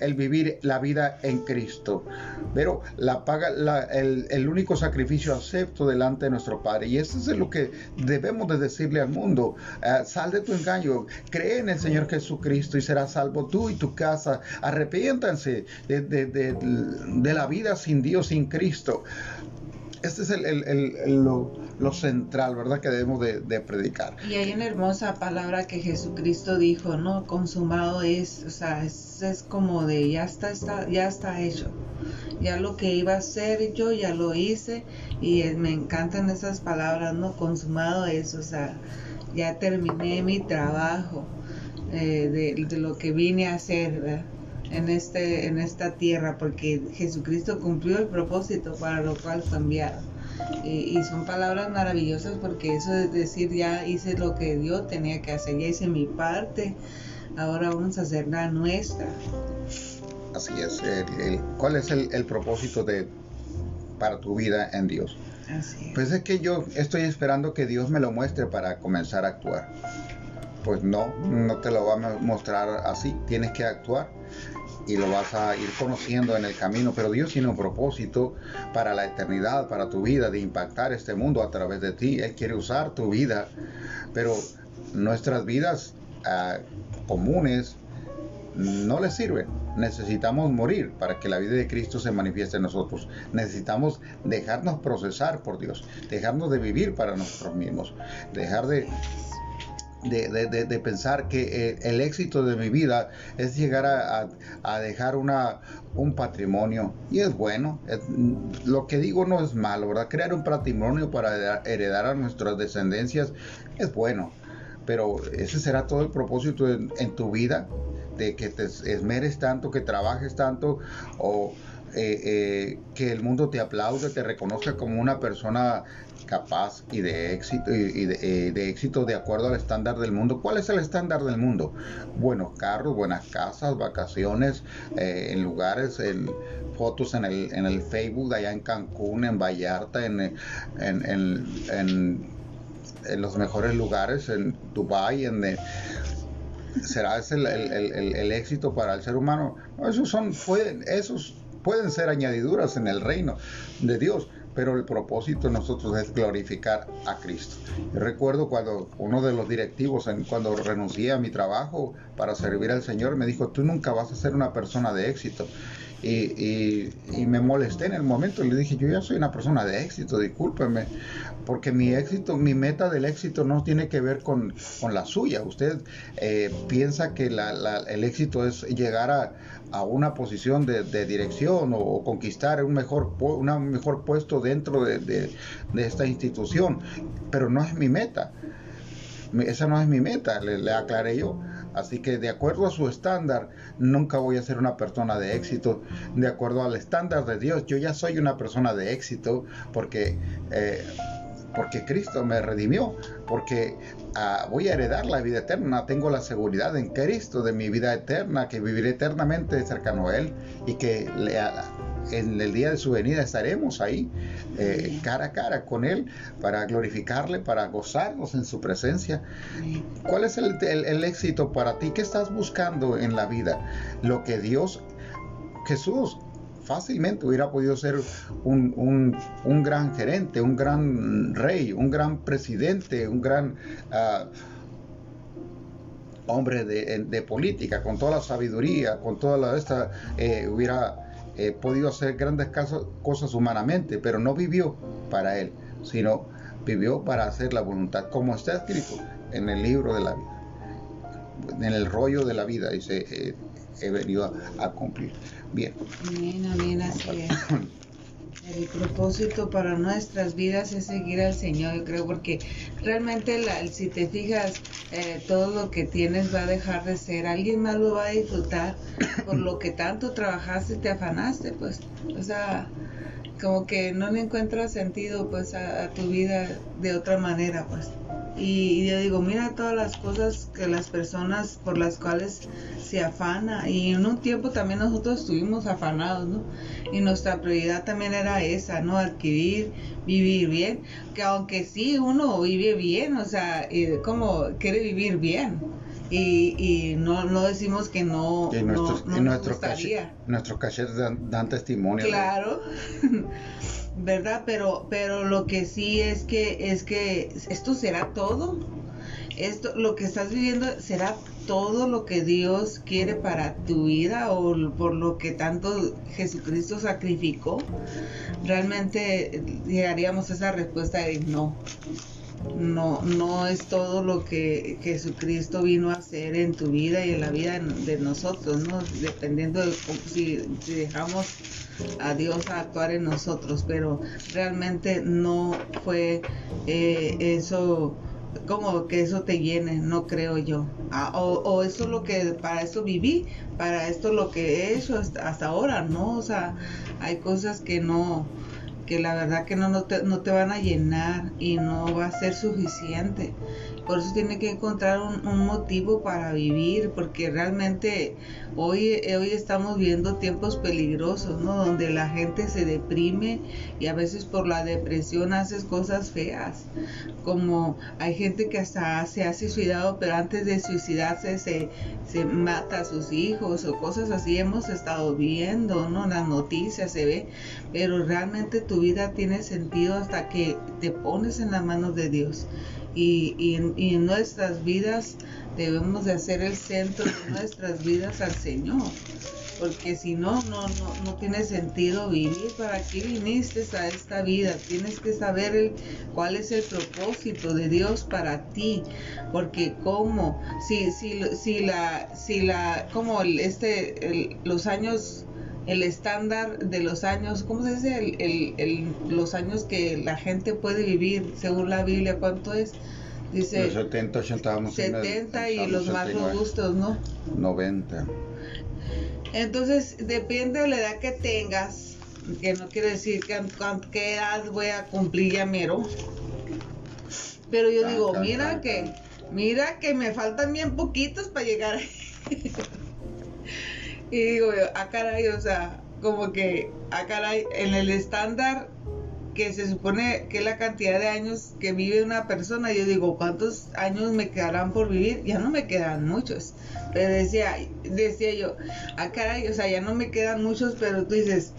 el vivir la vida en Cristo. Pero la paga, el, único sacrificio acepto delante de nuestro Padre. Y eso es lo que debemos de decirle al mundo. Uh, sal de tu engaño, cree en el Señor Jesucristo y serás salvo tú y tu casa. Arrepiéntanse de, de, de, de la vida sin Dios, sin Cristo. Este es el, lo, central, ¿verdad? Que debemos de, predicar. Y hay una hermosa palabra que Jesucristo dijo, ¿no? Consumado es, o sea, es, como de ya está, está, ya está hecho. Ya lo que iba a hacer yo ya lo hice y me encantan esas palabras, ¿no? Consumado es, o sea, ya terminé mi trabajo eh, de, lo que vine a hacer, en, este, en esta tierra, porque Jesucristo cumplió el propósito para lo cual cambiaron. Y, y, son palabras maravillosas porque eso es decir, ya hice lo que Dios tenía que hacer, ya hice mi parte, ahora vamos a hacer la nuestra. Así es. El, ¿Cuál es el, el, propósito de, para tu vida en Dios? Así es. Pues es que yo estoy esperando que Dios me lo muestre para comenzar a actuar. Pues no, no te lo va a mostrar así. Tienes que actuar y lo vas a ir conociendo en el camino, pero Dios tiene un propósito para la eternidad, para tu vida, de impactar este mundo a través de ti. Él quiere usar tu vida, pero nuestras vidas uh, comunes no le sirven. Necesitamos morir para que la vida de Cristo se manifieste en nosotros. Necesitamos dejarnos procesar por Dios, dejarnos de vivir para nosotros mismos, dejar de de, pensar que eh, el éxito de mi vida es llegar a, dejar una, un patrimonio. Y es bueno, lo que digo no es malo, ¿verdad? Crear un patrimonio para heredar a nuestras descendencias es bueno. Pero ese será todo el propósito en, tu vida, de que te esmeres tanto, que trabajes tanto, o eh, eh, que el mundo te aplaude, te reconozca como una persona capaz y de éxito y de, de, éxito de acuerdo al estándar del mundo. ¿Cuál es el estándar del mundo? Buenos carros, buenas casas, vacaciones en lugares, el, fotos en el, en el Facebook allá en Cancún, en Vallarta, en, en, en, en los mejores lugares, en Dubai, en será ese el, el, el, éxito para el ser humano. esos son pueden, esos pueden ser añadiduras en el reino de Dios, pero el propósito de nosotros es glorificar a Cristo. Yo recuerdo cuando uno de los directivos, cuando renuncié a mi trabajo para servir al Señor, me dijo, tú nunca vas a ser una persona de éxito. Y, y, me molesté en el momento. Le dije, yo ya soy una persona de éxito, discúlpeme, porque mi éxito, mi meta del éxito no tiene que ver con, con la suya. Usted eh, piensa que la, el éxito es llegar a, a una posición de, de dirección o, conquistar un mejor, una mejor puesto dentro de, de, esta institución, pero no es mi meta. Esa no es mi meta, le aclaré yo. Así que de acuerdo a su estándar, nunca voy a ser una persona de éxito. De acuerdo al estándar de Dios, yo ya soy una persona de éxito porque... Eh, porque Cristo me redimió, porque ah, voy a heredar la vida eterna, tengo la seguridad en Cristo de mi vida eterna, que viviré eternamente cercano a Él y que le, en el día de su venida estaremos ahí eh, cara a cara con Él para glorificarle, para gozarnos en su presencia. ¿Cuál es el, éxito para ti? ¿Qué estás buscando en la vida? Lo que Dios, Jesús, fácilmente hubiera podido ser un, gran gerente, un gran rey, un gran presidente, un gran... Ah, hombre de, política, con toda la sabiduría, con toda la esta, eh, hubiera eh, podido hacer grandes cosas humanamente, pero no vivió para él, sino vivió para hacer la voluntad, como está escrito en el libro de la vida, en el rollo de la vida, dice, eh, he venido a, cumplir. Bien. Amén, amén, así es. El propósito para nuestras vidas es seguir al Señor, yo creo, porque realmente si te fijas, eh, todo lo que tienes va a dejar de ser, alguien más lo va a disfrutar por lo que tanto trabajaste y te afanaste, pues, o sea, como que no le encuentras sentido, pues, a tu vida de otra manera, pues. Y, yo digo, mira todas las cosas que las personas por las cuales se afana. Y en un tiempo también nosotros estuvimos afanados, ¿no? Y nuestra prioridad también era esa, ¿no? Adquirir, vivir bien. Que aunque sí uno vive bien, o sea, eh, como quiere vivir bien. Y, y no, no decimos que no, nuestros, no, nuestros nuestros dan, dan testimonio. Claro. ¿verdad? Pero, pero lo que sí es que, es que esto será todo. Esto, lo que estás viviendo será todo lo que Dios quiere para tu vida o por lo que tanto Jesucristo sacrificó. Realmente llegaríamos a esa respuesta de no. No, no es todo lo que Jesucristo vino a hacer en tu vida y en la vida de nosotros, ¿no? Dependiendo de si, dejamos a Dios a actuar en nosotros, pero realmente no fue eh, eso como que eso te llene, no creo yo. Ah, o, eso es lo que, para eso viví, para esto lo que he hecho hasta, hasta ahora, ¿no? O sea, hay cosas que no, que la verdad que no, no, te, no te van a llenar y no va a ser suficiente. Por eso tiene que encontrar un, motivo para vivir, porque realmente hoy, hoy estamos viendo tiempos peligrosos, ¿no? Donde la gente se deprime y a veces por la depresión haces cosas feas. Como hay gente que hasta se ha suicidado, pero antes de suicidarse se, se mata a sus hijos o cosas así. Hemos estado viendo, ¿no? Las noticias se ve, pero realmente tu vida tiene sentido hasta que te pones en las manos de Dios y, en nuestras vidas debemos de hacer el centro de nuestras vidas al Señor porque si no, no, no, tiene sentido vivir. ¿Para qué viniste a esta vida? Tienes que saber el, cuál es el propósito de Dios para ti, porque como, si, si, si la, si la, como el, este, los años el estándar de los años, ¿cómo se dice? El, el, los años que la gente puede vivir, según la Biblia, ¿cuánto es? Dice los 70, 80, 70 y los más robustos, ¿no? 90. Entonces, depende de la edad que tengas, que no quiere decir que, qué edad voy a cumplir ya mero. Pero yo digo, mira que, mira que me faltan bien poquitos para llegar. y digo yo, ah caray, o sea, como que, ah caray, en el estándar que se supone que es la cantidad de años que vive una persona, yo digo, ¿cuántos años me quedarán por vivir? Ya no me quedan muchos. Pero decía, decía yo, ah, caray, o sea, ya no me quedan muchos, pero tú dices,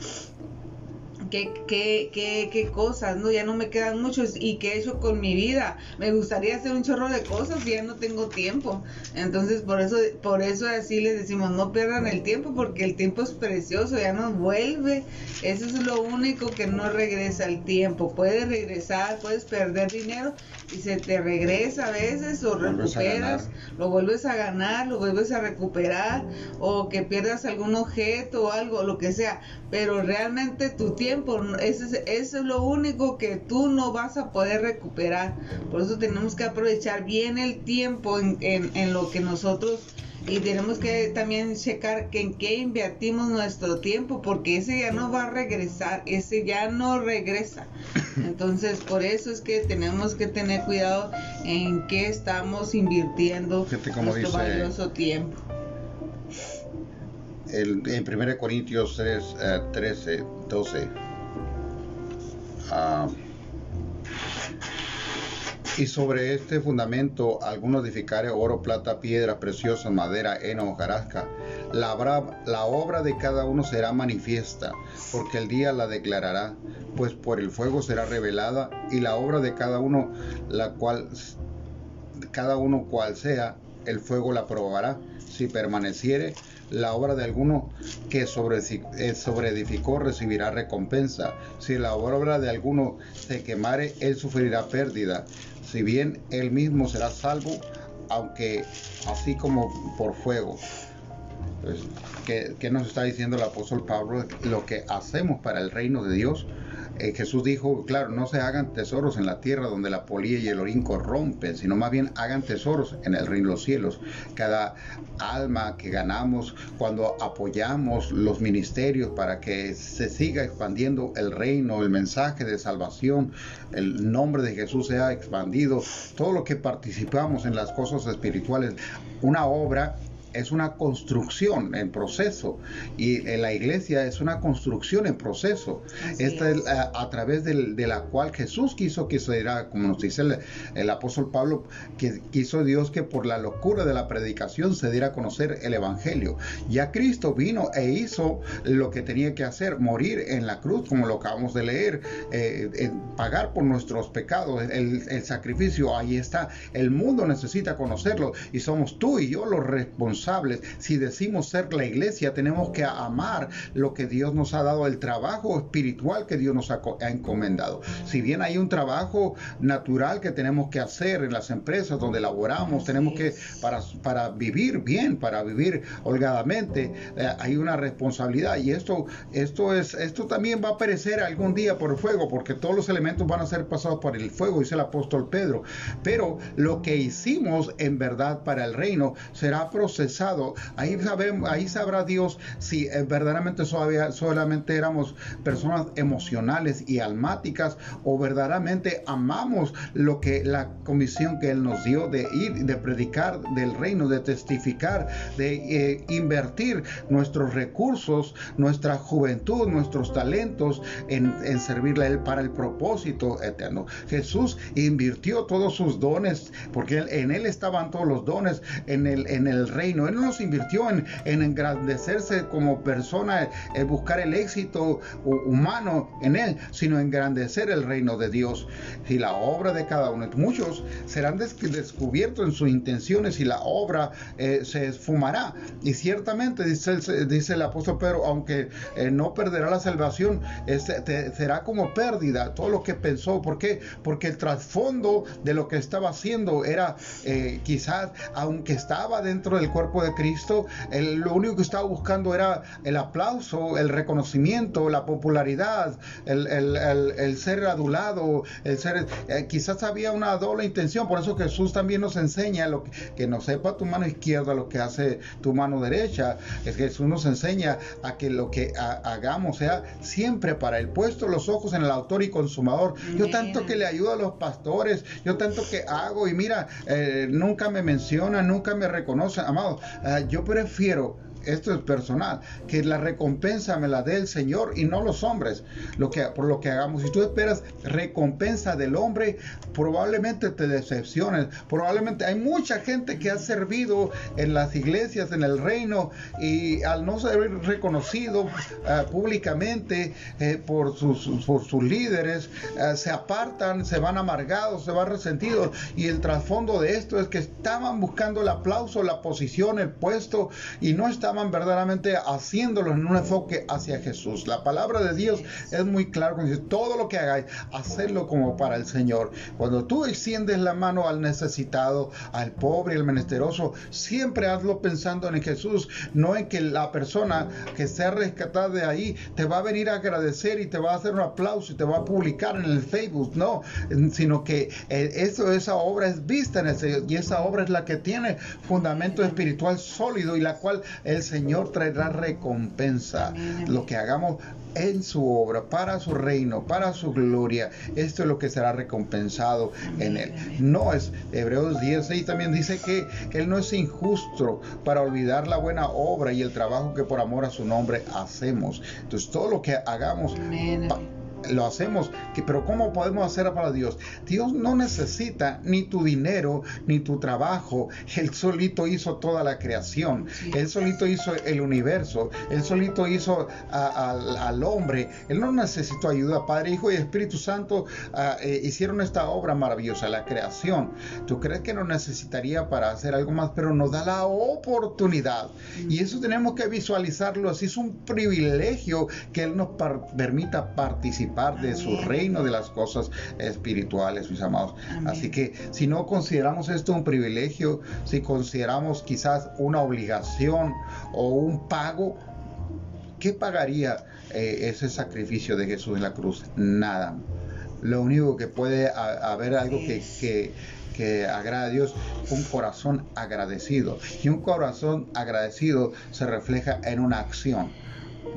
qué, qué, qué, qué cosas, ¿no? Ya no me quedan muchos y qué he hecho con mi vida. Me gustaría hacer un chorro de cosas y ya no tengo tiempo. Entonces, por eso, por eso así les decimos, no pierdan el tiempo porque el tiempo es precioso, ya no vuelve. Eso es lo único que no regresa el tiempo. Puedes regresar, puedes perder dinero y se te regresa a veces o recuperas, lo vuelves a ganar, lo vuelves a recuperar o que pierdas algún objeto o algo, lo que sea. Pero realmente tu tiempo eso es, lo único que tú no vas a poder recuperar. Por eso tenemos que aprovechar bien el tiempo en, en, lo que nosotros y tenemos que también checar que en qué invertimos nuestro tiempo porque ese ya no va a regresar, ese ya no regresa. Entonces, por eso es que tenemos que tener cuidado en qué estamos invirtiendo nuestro valioso tiempo. El, en 1 Corintios 3, 13, 12 Ah, y sobre este fundamento, algunos edificaré oro, plata, piedra preciosa, madera, heno, hojarasca. La, la obra de cada uno será manifiesta, porque el día la declarará, pues por el fuego será revelada, y la obra de cada uno, la cual, cada uno cual sea, el fuego la probará. Si permaneciere, la obra de alguno que sobre, eh, sobre edificó recibirá recompensa. Si la obra de alguno se quemare, él sufrirá pérdida. Si bien él mismo será salvo, aunque así como por fuego. Pues, ¿qué, nos está diciendo el apóstol Pablo? Lo que hacemos para el reino de Dios eh, Jesús dijo, claro, no se hagan tesoros en la tierra donde la polilla y el orín corrompen, sino más bien hagan tesoros en el reino de los cielos. Cada alma que ganamos cuando apoyamos los ministerios para que se siga expandiendo el reino, el mensaje de salvación, el nombre de Jesús sea expandido, todo lo que participamos en las cosas espirituales, una obra es una construcción en proceso y la iglesia es una construcción en proceso. Esta es, a, través de la cual Jesús quiso que se diera, como nos dice el, apóstol Pablo, que quiso Dios que por la locura de la predicación se diera a conocer el Evangelio. Ya Cristo vino e hizo lo que tenía que hacer, morir en la cruz, como lo acabamos de leer, eh, pagar por nuestros pecados, el, el sacrificio, ahí está. El mundo necesita conocerlo y somos tú y yo los responsables si decimos ser la iglesia, tenemos que amar lo que Dios nos ha dado, el trabajo espiritual que Dios nos ha, encomendado. Si bien hay un trabajo natural que tenemos que hacer en las empresas donde laboramos, tenemos que, para, para vivir bien, para vivir holgadamente, eh, hay una responsabilidad. Y esto, esto, es, esto también va a perecer algún día por el fuego, porque todos los elementos van a ser pasados por el fuego, dice el apóstol Pedro. Pero lo que hicimos en verdad para el reino será procesado ahí, sabrá Dios si eh, verdaderamente solamente éramos personas emocionales y almáticas o verdaderamente amamos lo que la comisión que Él nos dio de ir, de predicar del reino, de testificar, de eh, invertir nuestros recursos, nuestra juventud, nuestros talentos en, servirle a Él para el propósito eterno. Jesús invirtió todos sus dones porque en Él estaban todos los dones en el reino él no nos invirtió en, engrandecerse como persona, en buscar el éxito humano en Él, sino engrandecer el reino de Dios. Y la obra de cada uno, muchos serán descubiertos en sus intenciones y la obra eh, se esfumará. Y ciertamente, dice, el apóstol Pedro, aunque eh, no perderá la salvación, será como pérdida todo lo que pensó. ¿Por qué? Porque el trasfondo de lo que estaba haciendo era eh, quizás, aunque estaba dentro del cuerpo, cuerpo de Cristo, lo único que estaba buscando era el aplauso, el reconocimiento, la popularidad, el, ser adulado, el ser, eh, quizás había una doble intención, por eso Jesús también nos enseña lo que, que no sepa tu mano izquierda lo que hace tu mano derecha, es que Jesús nos enseña a que lo que hagamos sea siempre para el puesto los ojos en el autor y consumador. Yo tanto que le ayudo a los pastores, yo tanto que hago y mira, eh, nunca me mencionan, nunca me reconocen, amado, yo prefiero esto es personal, que la recompensa me la dé el Señor y no los hombres, lo que, por lo que hagamos. Si tú esperas recompensa del hombre, probablemente te decepciones. Probablemente hay mucha gente que ha servido en las iglesias, en el reino, y al no ser reconocido eh, públicamente eh, por, sus, por sus líderes, eh, se apartan, se van amargados, se van resentidos. Y el trasfondo de esto es que estaban buscando el aplauso, la posición, el puesto, y no estaban verdaderamente haciéndolo en un enfoque hacia Jesús. La palabra de Dios es muy clara cuando dice, todo lo que hagáis, hacerlo como para el Señor. Cuando tú extiendes la mano al necesitado, al pobre, al menesteroso, siempre hazlo pensando en Jesús, no en que la persona que sea rescatada de ahí te va a venir a agradecer y te va a hacer un aplauso y te va a publicar en el Facebook, no, sino que eh, eso, esa obra es vista en el Señor y esa obra es la que tiene fundamento espiritual sólido y la cual el Señor traerá recompensa. Lo que hagamos en su obra, para su reino, para su gloria, esto es lo que será recompensado en él. No es, Hebreos 10, también dice que, Él no es injusto para olvidar la buena obra y el trabajo que por amor a su nombre hacemos. Entonces todo lo que hagamos lo hacemos, pero ¿cómo podemos hacer para Dios? Dios no necesita ni tu dinero ni tu trabajo. Él solito hizo toda la creación. Él solito hizo el universo. Él solito hizo al hombre. Él no necesitó ayuda. Padre, Hijo y Espíritu Santo ah, eh, hicieron esta obra maravillosa, la creación. ¿Tú crees que no necesitaría para hacer algo más? Pero nos da la oportunidad. Y eso tenemos que visualizarlo así. Es un privilegio que Él nos permita participar de su reino de las cosas espirituales, mis amados. Así que si no consideramos esto un privilegio, si consideramos quizás una obligación o un pago, ¿qué pagaría eh, ese sacrificio de Jesús en la cruz? Nada. Lo único que puede haber algo que, que que agrada a Dios, un corazón agradecido. Y un corazón agradecido se refleja en una acción.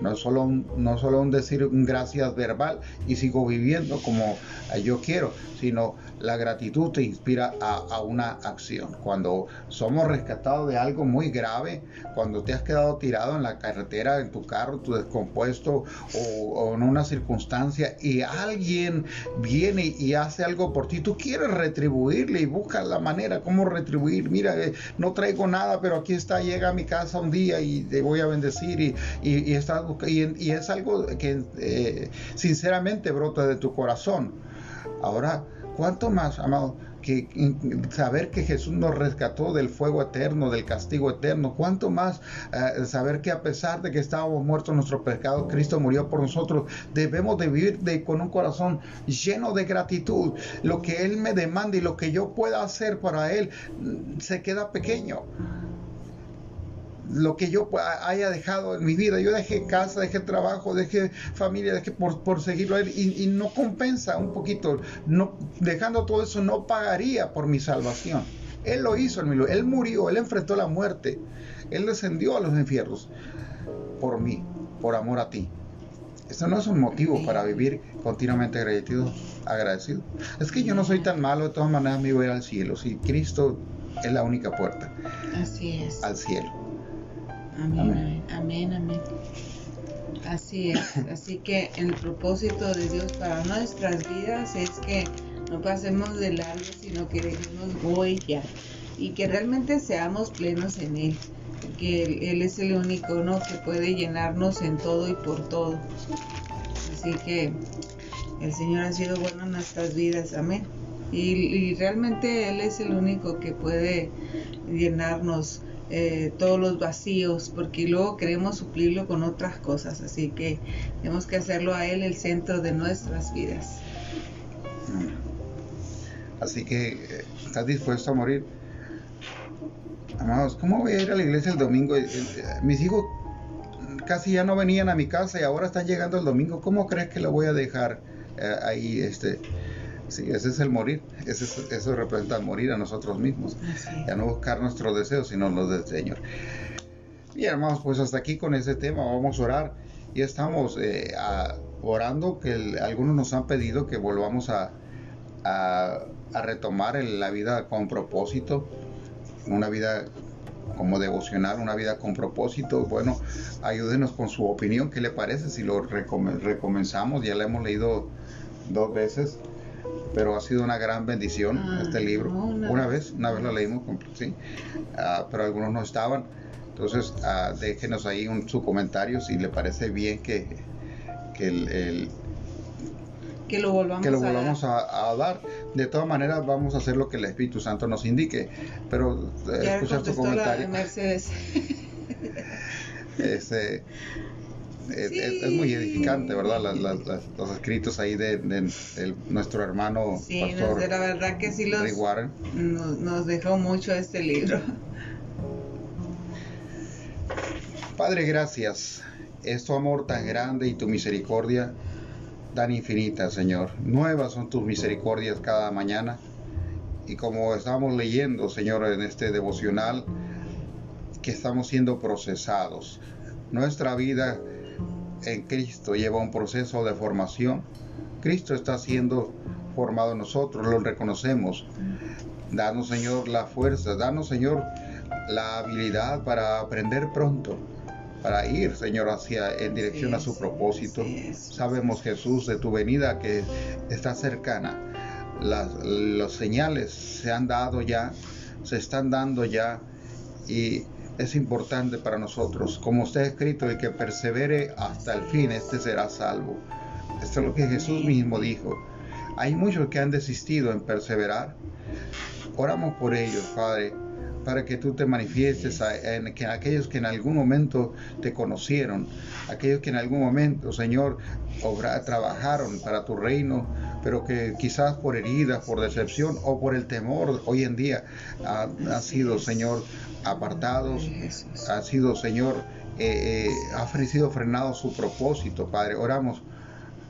No solo un, no solo un decir un gracias verbal y sigo viviendo como yo quiero, sino la gratitud te inspira a, una acción. Cuando somos rescatados de algo muy grave, cuando te has quedado tirado en la carretera, en tu carro, tu descompuesto o, en una circunstancia y alguien viene y hace algo por ti, tú quieres retribuirle y buscas la manera como retribuir. Mira, eh, no traigo nada, pero aquí está, llega a mi casa un día y te voy a bendecir y, y, y, es algo que eh, sinceramente brota de tu corazón. Ahora, ¿Cuánto más, amado, que saber que Jesús nos rescató del fuego eterno, del castigo eterno? ¿Cuánto más eh, saber que a pesar de que estábamos muertos en nuestro pecado, Cristo murió por nosotros? Debemos de vivir de, con un corazón lleno de gratitud. Lo que Él me demanda y lo que yo pueda hacer para Él mm, se queda pequeño lo que yo haya dejado en mi vida. Yo dejé casa, dejé trabajo, dejé familia, dejé por, por seguirlo a él y, no compensa un poquito. No, dejando todo eso no pagaría por mi salvación. Él lo hizo, él murió, él enfrentó la muerte, él descendió a los infiernos por mí, por amor a ti. Eso no es un motivo para vivir continuamente agradecido. agradecido. Es que yo no soy tan malo, de todas maneras me voy al cielo. Si Cristo es la única puerta Así es. al cielo. Amén, amén, amén. Así es. Así que el propósito de Dios para nuestras vidas es que no pasemos de largo, sino que dejemos ya y que realmente seamos plenos en Él. Que él, es el único ¿no? que puede llenarnos en todo y por todo. Así que el Señor ha sido bueno en nuestras vidas. Amén. Y, y realmente Él es el único que puede llenarnos eh, todos los vacíos, porque luego queremos suplirlo con otras cosas. Así que tenemos que hacerlo a Él el centro de nuestras vidas. Así que, eh, ¿estás dispuesto a morir? Amados, ¿cómo voy a ir a la iglesia el domingo? Eh, eh, mis hijos casi ya no venían a mi casa y ahora están llegando el domingo. ¿Cómo crees que lo voy a dejar ahí? Este, sí, ese es el morir. eso representa morir a nosotros mismos. Ya no buscar nuestros deseos, sino los del Señor. Bien, hermanos, pues hasta aquí con este tema. Vamos a orar. Y estamos orando que algunos nos han pedido que volvamos a, a, retomar la vida con propósito una vida como devocional, una vida con propósito. Bueno, ayúdenos con su opinión, ¿qué le parece si lo recomenzamos? Ya lo hemos leído dos veces, pero ha sido una gran bendición ah, este libro. una, vez, una vez lo leímos, sí, ah, pero algunos no estaban. Entonces, uh, déjenos ahí un, su comentario si le parece bien que, que el que lo volvamos, a, dar. De todas maneras, vamos a hacer lo que el Espíritu Santo nos indique. Pero eh, escuchar tu comentario. Mercedes. Este, es, muy edificante, ¿verdad? los escritos ahí de, nuestro hermano sí, pastor. la verdad que sí los, nos, nos dejó mucho este libro. Padre, gracias. Es tu amor tan grande y tu misericordia tan infinita, Señor. Nuevas son tus misericordias cada mañana. Y como estamos leyendo, Señor, en este devocional, que estamos siendo procesados. Nuestra vida en Cristo lleva un proceso de formación. Cristo está siendo formado en nosotros, lo reconocemos. Danos, Señor, la fuerza, danos, Señor, la habilidad para aprender pronto para ir, Señor, hacia en dirección a su propósito. Sabemos, Jesús, de tu venida que está cercana. Las, los señales se han dado ya, se están dando ya y es importante para nosotros. Como está escrito, el que persevere hasta el fin, este será salvo. Esto es lo que Jesús mismo dijo. Hay muchos que han desistido en perseverar. Oramos por ellos, Padre para que tú te manifiestes en que aquellos que en algún momento te conocieron, aquellos que en algún momento, Señor, obra, trabajaron para tu reino, pero que quizás por heridas, por decepción o por el temor hoy en día han sido, Señor, apartados, ha sido, Señor, eh, eh, ha sido frenado su propósito, Padre. Oramos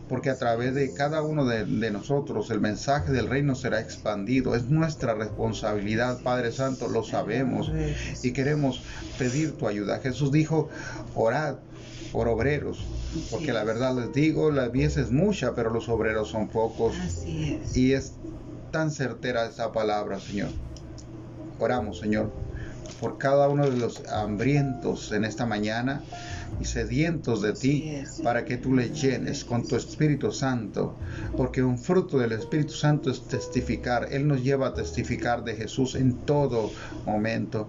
porque a través de cada uno de, nosotros el mensaje del reino será expandido. Es nuestra responsabilidad, Padre Santo, lo sabemos y queremos pedir tu ayuda. Jesús dijo, orad por obreros, porque la verdad les digo, la mies es mucha, pero los obreros son pocos. Y es tan certera esa palabra, Señor. Oramos, Señor, por cada uno de los hambrientos en esta mañana y sedientos de ti para que tú le llenes con tu Espíritu Santo, porque un fruto del Espíritu Santo es testificar. Él nos lleva a testificar de Jesús en todo momento.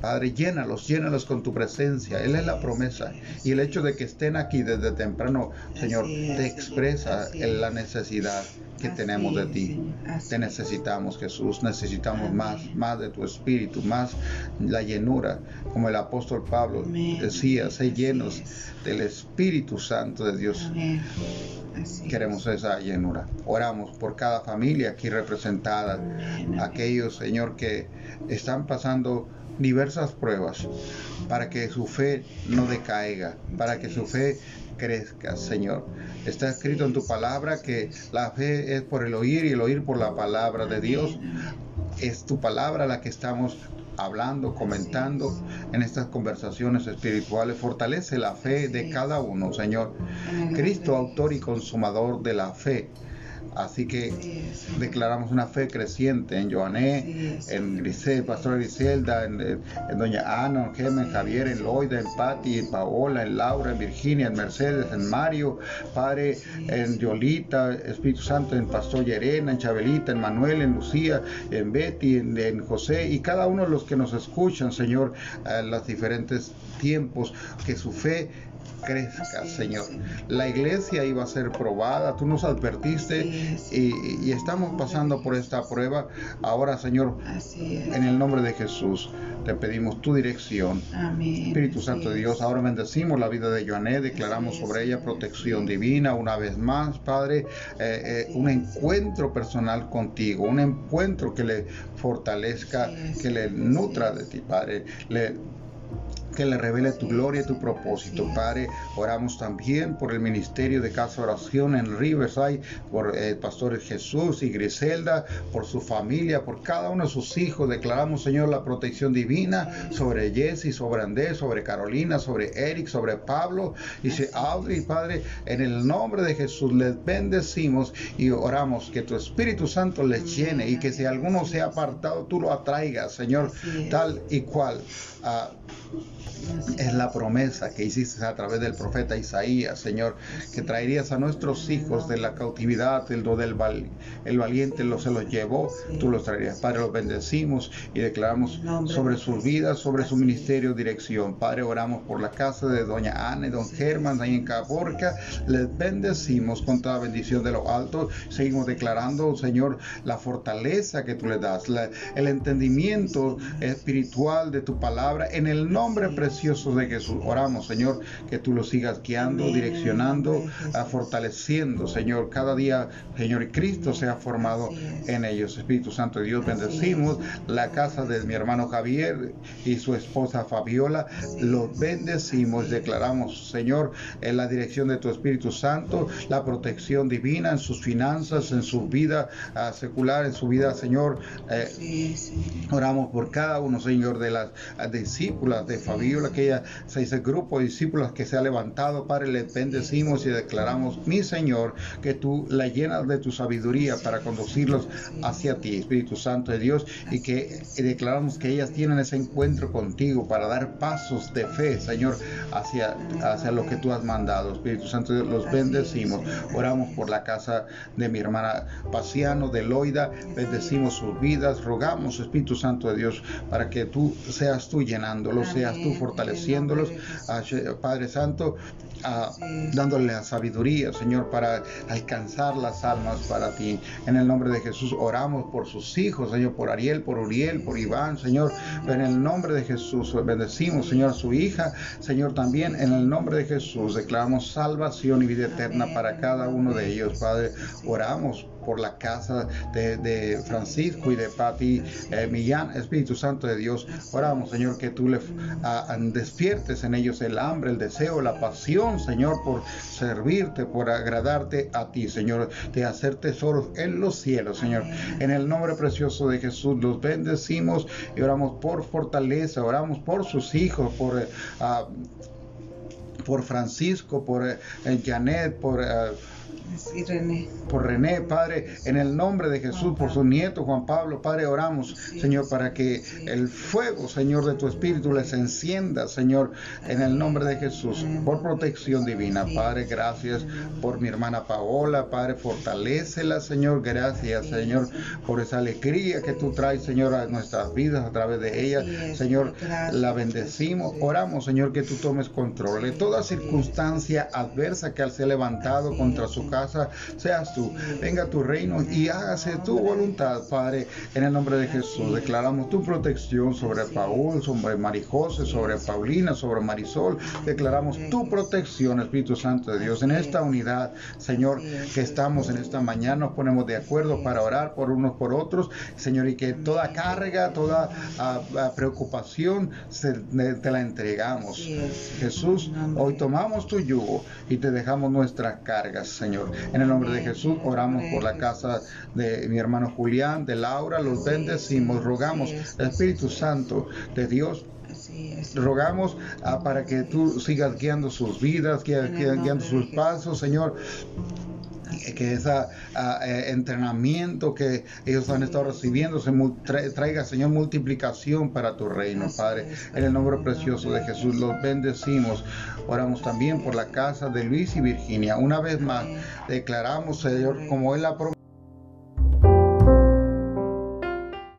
Padre, llénalos, llénalos con tu presencia. Él es la promesa. Y el hecho de que estén aquí desde temprano, Señor, te expresa la necesidad que tenemos de ti. Te necesitamos, Jesús. Necesitamos más, más de tu espíritu, más la llenura. Como el apóstol Pablo decía, sé llenos del Espíritu Santo de Dios. Queremos esa llenura. Oramos por cada familia aquí representada. Aquellos, Señor, que están pasando diversas pruebas para que su fe no decaiga, para que su fe crezca, Señor. Está escrito en tu palabra que la fe es por el oír y el oír por la palabra de Dios. Es tu palabra la que estamos hablando, comentando en estas conversaciones espirituales. Fortalece la fe de cada uno, Señor. Cristo, autor y consumador de la fe Así que declaramos una fe creciente en Joané, en Grisel, Pastor Griselda, en, Doña Ana, en Gemen, en Javier, en Loida, en Patti, en Paola, en Laura, en Virginia, en Mercedes, en Mario, Padre, en Yolita, Espíritu Santo, en Pastor Yerena, en Chabelita, en Manuel, en Lucía, en Betty, en, José y cada uno de los que nos escuchan, Señor, en los diferentes tiempos, que su fe crezca, Señor. La iglesia iba a ser probada, tú nos advertiste y, estamos pasando por esta prueba. Ahora, Señor, en el nombre de Jesús, te pedimos tu dirección. Espíritu Santo de Dios, ahora bendecimos la vida de Joané, declaramos sobre ella protección divina una vez más, Padre, eh, eh, un encuentro personal contigo, un encuentro que le fortalezca, que le nutra de ti, Padre. Le, que le revele tu gloria y tu propósito. Padre, oramos también por el ministerio de Casa Oración en Riverside, por el pastor Jesús y Griselda, por su familia, por cada uno de sus hijos. Declaramos, Señor, la protección divina sobre Jesse, sobre Andrés, sobre Carolina, sobre Eric, sobre Pablo. Y sobre Audrey, Padre, en el nombre de Jesús les bendecimos y oramos que tu Espíritu Santo les llene y que si alguno se ha apartado, tú lo atraigas, Señor, tal y cual. Uh, es la promesa que hiciste a través del profeta Isaías, Señor, que traerías a nuestros hijos de la cautividad, el do del el valiente lo se los llevó, tú los traerías. Padre, los bendecimos y declaramos sobre sus vidas, sobre su ministerio, dirección. Padre, oramos por la casa de doña Ana y don Germán, ahí en Caborca. Les bendecimos con toda bendición de lo alto. Seguimos declarando, Señor, la fortaleza que tú le das, el entendimiento espiritual de tu palabra en el nombre precioso de Jesús. Oramos, Señor, que tú lo sigas guiando, direccionando, fortaleciendo, Señor, cada día, Señor, Cristo sea formado en ellos. Espíritu Santo de Dios, bendecimos la casa de mi hermano Javier y su esposa Fabiola. Los bendecimos, declaramos, Señor, en la dirección de tu Espíritu Santo, la protección divina en sus finanzas, en su vida ah, secular, en su vida, Señor. Eh, oramos por cada uno, Señor, de las ah, discípulas de Fabiola, aquella ese grupo de discípulos que se ha levantado, Padre, le bendecimos y declaramos, mi Señor, que tú la llenas de tu sabiduría para conducirlos hacia ti, Espíritu Santo de Dios, y que declaramos que ellas tienen ese encuentro contigo para dar pasos de fe, Señor, hacia, hacia lo que tú has mandado. Espíritu Santo de Dios, los bendecimos. Oramos por la casa de mi hermana Paciano, de Loida, bendecimos sus vidas, rogamos, Espíritu Santo de Dios, para que tú seas tú llenándolos, seas tú fortaleciéndolos, Padre Santo, dándole la sabiduría, Señor, para alcanzar las almas para ti. En el nombre de Jesús oramos por sus hijos, Señor, por Ariel, por Uriel, por Iván, Señor. En el nombre de Jesús bendecimos, Señor, a su hija, Señor, también en el nombre de Jesús declaramos salvación y vida eterna para cada uno de ellos, Padre. Oramos por la casa de, Francisco y de Pati eh, Millán, Espíritu Santo de Dios. Oramos, Señor, que tú le despiertes en ellos el hambre, el deseo, la pasión, Señor, por servirte, por agradarte a ti, Señor, de hacer tesoros en los cielos, Señor. En el nombre precioso de Jesús los bendecimos y oramos por fortaleza, oramos por sus hijos, por... Eh, ah, por Francisco, por eh, Janet, por René. Por René, Padre, en el nombre de Jesús, por su nieto Juan Pablo, Padre, oramos, Señor, para que el fuego, Señor, de tu Espíritu les encienda, Señor, en el nombre de Jesús, por protección divina. Padre, gracias por mi hermana Paola, Padre, fortalecela, Señor, gracias, Señor, por esa alegría que tú traes, Señor, a nuestras vidas a través de ella. Señor, la bendecimos, oramos, Señor, que tú tomes control de toda circunstancia adversa que se ha levantado contra su casa seas tú. Venga tu reino y hágase tu voluntad, Padre, en el nombre de Jesús. Declaramos tu protección sobre Paul, sobre Marijose, sobre Paulina, sobre Marisol. Declaramos tu protección, Espíritu Santo de Dios, en esta unidad, Señor, que estamos en esta mañana. Nos ponemos de acuerdo para orar por unos por otros, Señor, y que toda carga, toda ah, ah, preocupación te la entregamos. Jesús, hoy tomamos tu yugo y te dejamos nuestras cargas, Señor. En el nombre de Jesús oramos por la casa de mi hermano Julián, de Laura, los bendecimos, rogamos, Espíritu Santo de Dios, rogamos ah, para que tú sigas guiando sus vidas, guiando sus pasos, Señor que ese ah, eh, entrenamiento que ellos han estado recibiendo se traiga, Señor, multiplicación para tu reino, Padre. En el nombre precioso de Jesús los bendecimos. Oramos también por la casa de Luis y Virginia. Una vez más, declaramos, Señor, como Él ha prometido